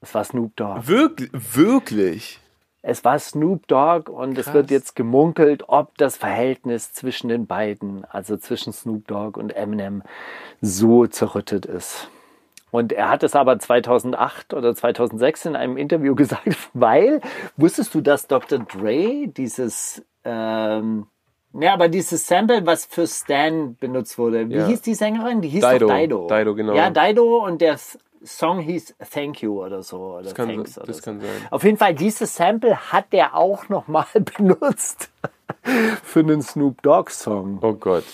S3: Es war Snoop Dogg.
S2: Wirklich? Wirklich?
S3: Es war Snoop Dogg und es
S2: Krass.
S3: wird jetzt gemunkelt, ob das Verhältnis zwischen den beiden, also zwischen Snoop Dogg und Eminem, so zerrüttet ist. Und er hat es aber 2008 oder 2006 in einem Interview [laughs] gesagt, weil, wusstest du, dass Dr. Dre dieses, ähm, ja, aber dieses Sample, was für Stan benutzt wurde, wie
S2: Ja.
S3: hieß die Sängerin? Die hieß
S2: Dido.
S3: Dido.
S2: Dido, genau.
S3: Ja, Dido und der Song hieß Thank You oder so. Oder
S2: kann-
S3: Thanks oder
S2: das
S3: so.
S2: kann sein.
S3: Auf jeden Fall, dieses Sample hat er auch nochmal [laughs] benutzt für einen Snoop Dogg-Song.
S2: Oh Gott.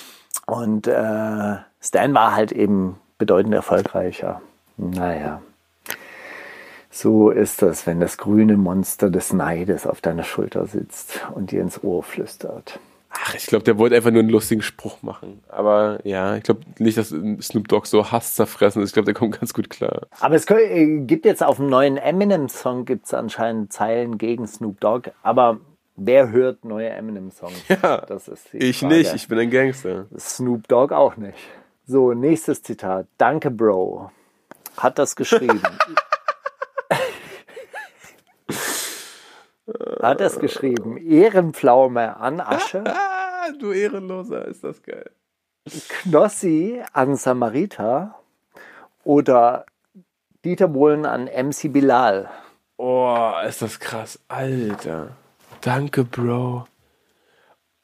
S3: Und äh, Stan war halt eben bedeutend erfolgreicher. Naja. So ist das, wenn das grüne Monster des Neides auf deiner Schulter sitzt und dir ins Ohr flüstert.
S2: Ach, ich glaube, der wollte einfach nur einen lustigen Spruch machen. Aber ja, ich glaube nicht, dass Snoop Dogg so Hass zerfressen ist. Ich glaube, der kommt ganz gut klar.
S3: Aber es äh, gibt jetzt auf dem neuen Eminem-Song gibt's anscheinend Zeilen gegen Snoop Dogg. Aber wer hört neue Eminem-Songs?
S2: Ja,
S3: das ist
S2: Ich
S3: Frage.
S2: nicht, ich bin ein Gangster.
S3: Snoop Dogg auch nicht. So, nächstes Zitat. Danke, Bro. Hat das geschrieben. Hat das geschrieben. Ehrenpflaume an Asche,
S2: Ah, [laughs] du Ehrenloser, ist das geil.
S3: Knossi an Samariter oder Dieter Bohlen an MC Bilal.
S2: Oh, ist das krass. Alter. Danke, Bro.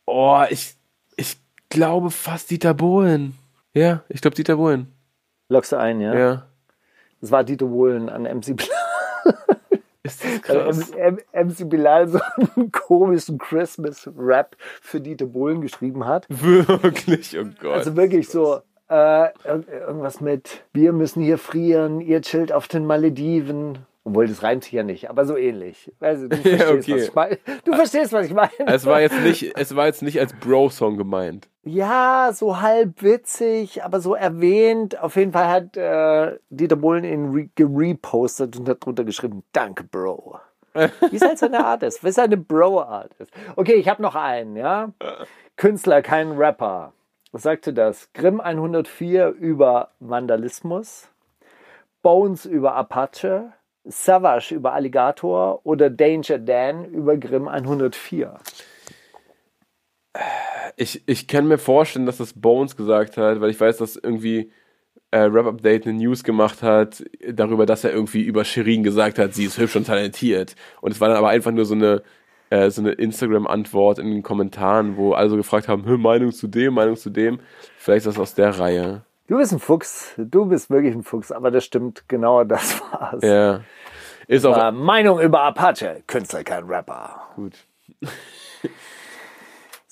S2: Oh, ich, ich glaube fast Dieter Bohlen. Ja, ich glaube Dieter Bohlen.
S3: Lockst du ein, ja?
S2: Ja.
S3: Das war Dieter Bohlen an MC Bilal. [laughs]
S2: Ist das krass?
S3: M- M- MC Bilal so einen komischen Christmas-Rap für Dieter Bohlen geschrieben hat.
S2: Wirklich, oh Gott.
S3: Also wirklich so äh, ir- irgendwas mit wir müssen hier frieren, ihr chillt auf den Malediven. Obwohl, das reimt sich ja nicht, aber so ähnlich. Also, du, [laughs] verstehst,
S2: okay.
S3: was ich meine. du verstehst, was ich meine.
S2: es war jetzt nicht, es war jetzt nicht als Bro-Song gemeint.
S3: Ja, so halb witzig, aber so erwähnt. Auf jeden Fall hat äh, Dieter Bohlen ihn re gerepostet und hat drunter geschrieben, danke, Bro. [laughs] Wie es halt seine Art ist, wie seine Bro-Art ist. Okay, ich habe noch einen, ja. Künstler, kein Rapper. Was sagte das? Grimm 104 über Vandalismus, Bones über Apache, Savage über Alligator oder Danger Dan über Grimm 104.
S2: Ich, ich kann mir vorstellen, dass das Bones gesagt hat, weil ich weiß, dass irgendwie äh, Rap Update eine News gemacht hat darüber, dass er irgendwie über Shirin gesagt hat, sie ist hübsch und talentiert. Und es war dann aber einfach nur so eine, äh, so eine Instagram-Antwort in den Kommentaren, wo alle so gefragt haben, "Hä, Meinung zu dem, Meinung zu dem. Vielleicht ist das aus der Reihe.
S3: Du bist ein Fuchs, du bist wirklich ein Fuchs, aber das stimmt, genau [laughs] das war's.
S2: Ja. Ist auch
S3: Meinung über Apache, Künstler, kein Rapper.
S2: gut. [laughs]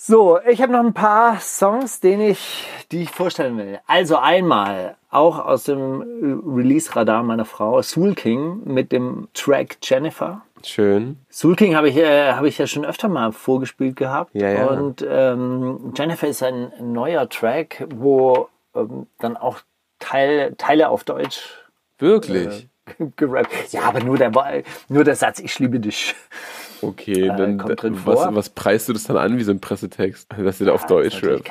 S3: So, ich habe noch ein paar Songs, den ich, die ich vorstellen will. Also einmal auch aus dem äh, Release-Radar meiner Frau, Soul King mit dem Track Jennifer.
S2: Schön.
S3: Soul King habe ich, äh, habe ich ja schon öfter mal vorgespielt gehabt.
S2: Ja, ja.
S3: Und ähm, Jennifer ist ein neuer Track, wo ähm, dann auch Teil, Teile auf Deutsch
S2: Wirklich? [laughs]
S3: gerappt. Ja, aber nur der, nur der Satz, ich liebe dich.
S2: Okay,
S3: Äh,
S2: dann
S3: kommt drin
S2: was, was preist du das dann an wie so ein Pressetext? Dass du da auf Deutsch
S3: Das ist
S2: rappt.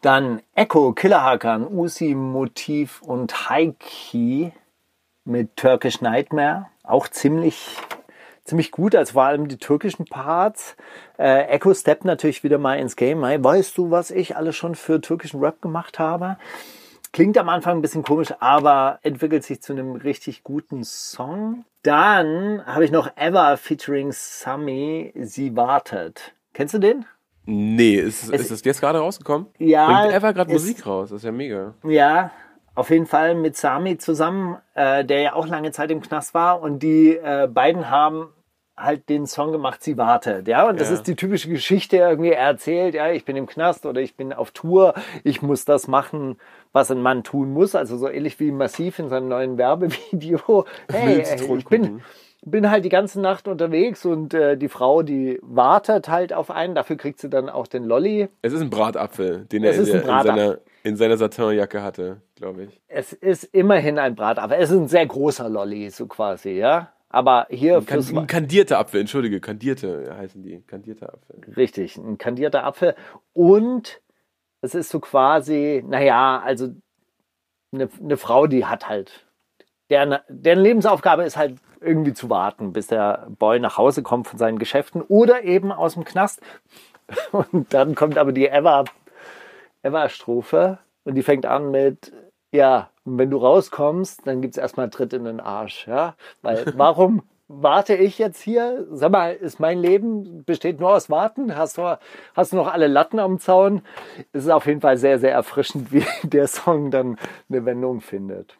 S3: Dann Echo, Killerhakan, Usi, Motiv und Haiki mit Turkish Nightmare. Auch ziemlich, ziemlich gut, also vor allem die türkischen Parts. Äh, Echo steppt natürlich wieder mal ins Game. Hey, weißt du, was ich alles schon für türkischen Rap gemacht habe? Klingt am Anfang ein bisschen komisch, aber entwickelt sich zu einem richtig guten Song. Dann habe ich noch Ever featuring Sami, Sie wartet. Kennst du den?
S2: Nee, ist,
S3: Es-
S2: ist das jetzt gerade rausgekommen?
S3: Ja,
S2: Bringt Ever gerade Musik raus? Das ist ja mega.
S3: Ja, auf jeden Fall mit Sami zusammen, äh, der ja auch lange Zeit im Knast war. Und die äh, beiden haben halt den Song gemacht, Sie wartet. Ja, und das
S2: Ja.
S3: ist die typische Geschichte irgendwie. Er erzählt, ja, ich bin im Knast oder ich bin auf Tour, ich muss das machen, was ein Mann tun muss. Also so ähnlich wie Massiv in seinem neuen Werbevideo. [laughs] Hey,
S2: Milz
S3: äh, ich bin, bin halt die ganze Nacht unterwegs und äh, die Frau, die wartet halt auf einen. Dafür kriegt sie dann auch den Lolli.
S2: Es ist ein Bratapfel, den er
S3: Es
S2: in,
S3: ist ein
S2: der, in, seiner, in seiner Satinjacke hatte, glaube ich.
S3: Es ist immerhin ein Bratapfel. Es ist ein sehr großer Lolli, so quasi, ja. Aber hier
S2: Kan
S3: fürs
S2: ein kandierter Apfel, entschuldige, kandierte heißen die. Kandierter Apfel.
S3: richtig, ein kandierter Apfel. Und es ist so quasi, naja, also eine, eine Frau, die hat halt, deren, deren Lebensaufgabe ist halt irgendwie zu warten, bis der Boy nach Hause kommt von seinen Geschäften oder eben aus dem Knast. [laughs] Und dann kommt aber die Eva, Eva-Strophe und die fängt an mit, ja, und wenn du rauskommst, dann gibt's erstmal Tritt in den Arsch, ja. Weil [laughs] warum warte ich jetzt hier? Sag mal, ist mein Leben besteht nur aus Warten? Hast du, hast du noch alle Latten am Zaun? Es ist auf jeden Fall sehr, sehr erfrischend, [laughs] wie der Song dann eine Wendung findet.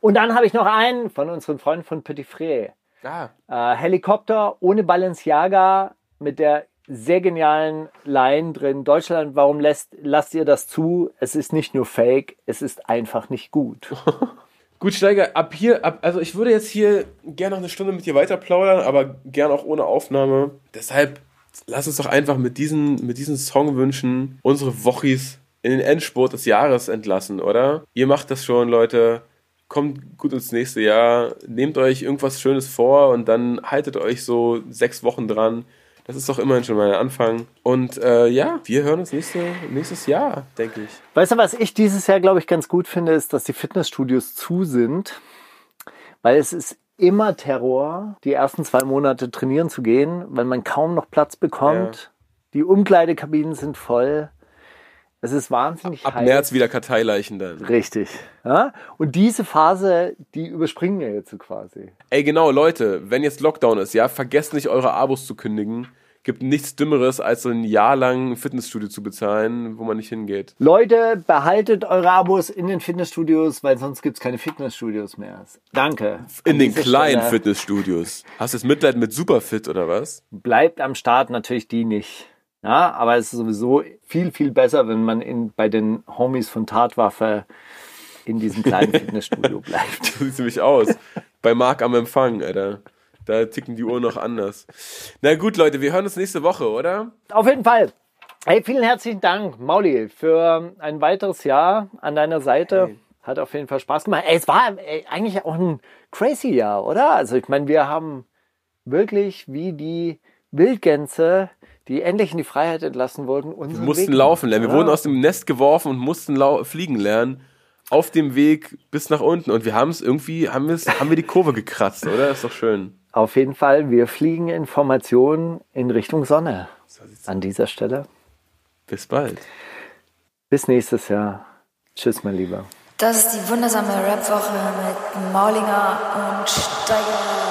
S3: Und dann habe ich noch einen von unseren Freunden von Petit Fré.
S2: Ah,
S3: Äh, Helikopter ohne Balenciaga mit der sehr genialen Line drin. Deutschland, warum lässt, lasst ihr das zu? Es ist nicht nur fake, es ist einfach nicht gut. [laughs]
S2: Gut, Steiger, ab hier, ab, also ich würde jetzt hier gerne noch eine Stunde mit dir weiter plaudern, aber gern auch ohne Aufnahme. Deshalb lass uns doch einfach mit diesen, mit diesen Songwünschen unsere Wochis in den Endspurt des Jahres entlassen, oder? Ihr macht das schon, Leute. Kommt gut ins nächste Jahr. Nehmt euch irgendwas Schönes vor und dann haltet euch so sechs Wochen dran. Das ist doch immerhin schon mal ein Anfang. Und äh, ja, wir hören uns nächste, nächstes Jahr, denke ich.
S3: Weißt du, was ich dieses Jahr, glaube ich, ganz gut finde, ist, dass die Fitnessstudios zu sind. Weil es ist immer Terror, die ersten zwei Monate trainieren zu gehen, weil man kaum noch Platz bekommt. Die Umkleidekabinen sind voll. Es ist wahnsinnig
S2: Ab
S3: heiß.
S2: März wieder Karteileichen dann.
S3: Richtig. Ja? Und diese Phase, die überspringen wir jetzt so quasi.
S2: Ey, genau, Leute, wenn jetzt Lockdown ist, ja, vergesst nicht, eure Abos zu kündigen. Gibt nichts Dümmeres, als so ein Jahr lang ein Fitnessstudio zu bezahlen, wo man nicht hingeht.
S3: Leute, behaltet eure Abos in den Fitnessstudios, weil sonst gibt's keine Fitnessstudios mehr. Danke.
S2: In den kleinen
S3: Stelle
S2: Fitnessstudios. Hast du jetzt Mitleid mit Superfit oder was?
S3: Bleibt am Start natürlich die nicht. Ja, aber es ist sowieso viel, viel besser, wenn man in, bei den Homies von Tatwaffe in diesem kleinen [laughs] Fitnessstudio bleibt.
S2: So sieht's nämlich aus. Bei Marc am Empfang, Alter. Da ticken die Uhren noch anders. Na gut, Leute, wir hören uns nächste Woche, oder?
S3: Auf jeden Fall. Hey, vielen herzlichen Dank, Mauli, für ein weiteres Jahr an deiner Seite. Hat auf jeden Fall Spaß gemacht. Ey, es war ey, eigentlich auch ein crazy Jahr, oder? Also ich meine, wir haben wirklich wie die Wildgänse, die endlich in die Freiheit entlassen wurden,
S2: Wir
S3: unseren
S2: mussten
S3: Weg
S2: laufen lernen. Wir
S3: gemacht,
S2: wurden aus dem Nest geworfen und mussten fliegen lernen. Auf dem Weg bis nach unten. Und wir haben es irgendwie, haben, wir's, haben wir die Kurve gekratzt, oder? Ist doch schön.
S3: Auf jeden Fall, wir fliegen Informationen in Richtung Sonne. An dieser Stelle.
S2: Bis bald.
S3: Bis nächstes Jahr. Tschüss, mein Lieber.
S7: Das ist die wundersame Rap-Woche mit Maulinger und Steiger.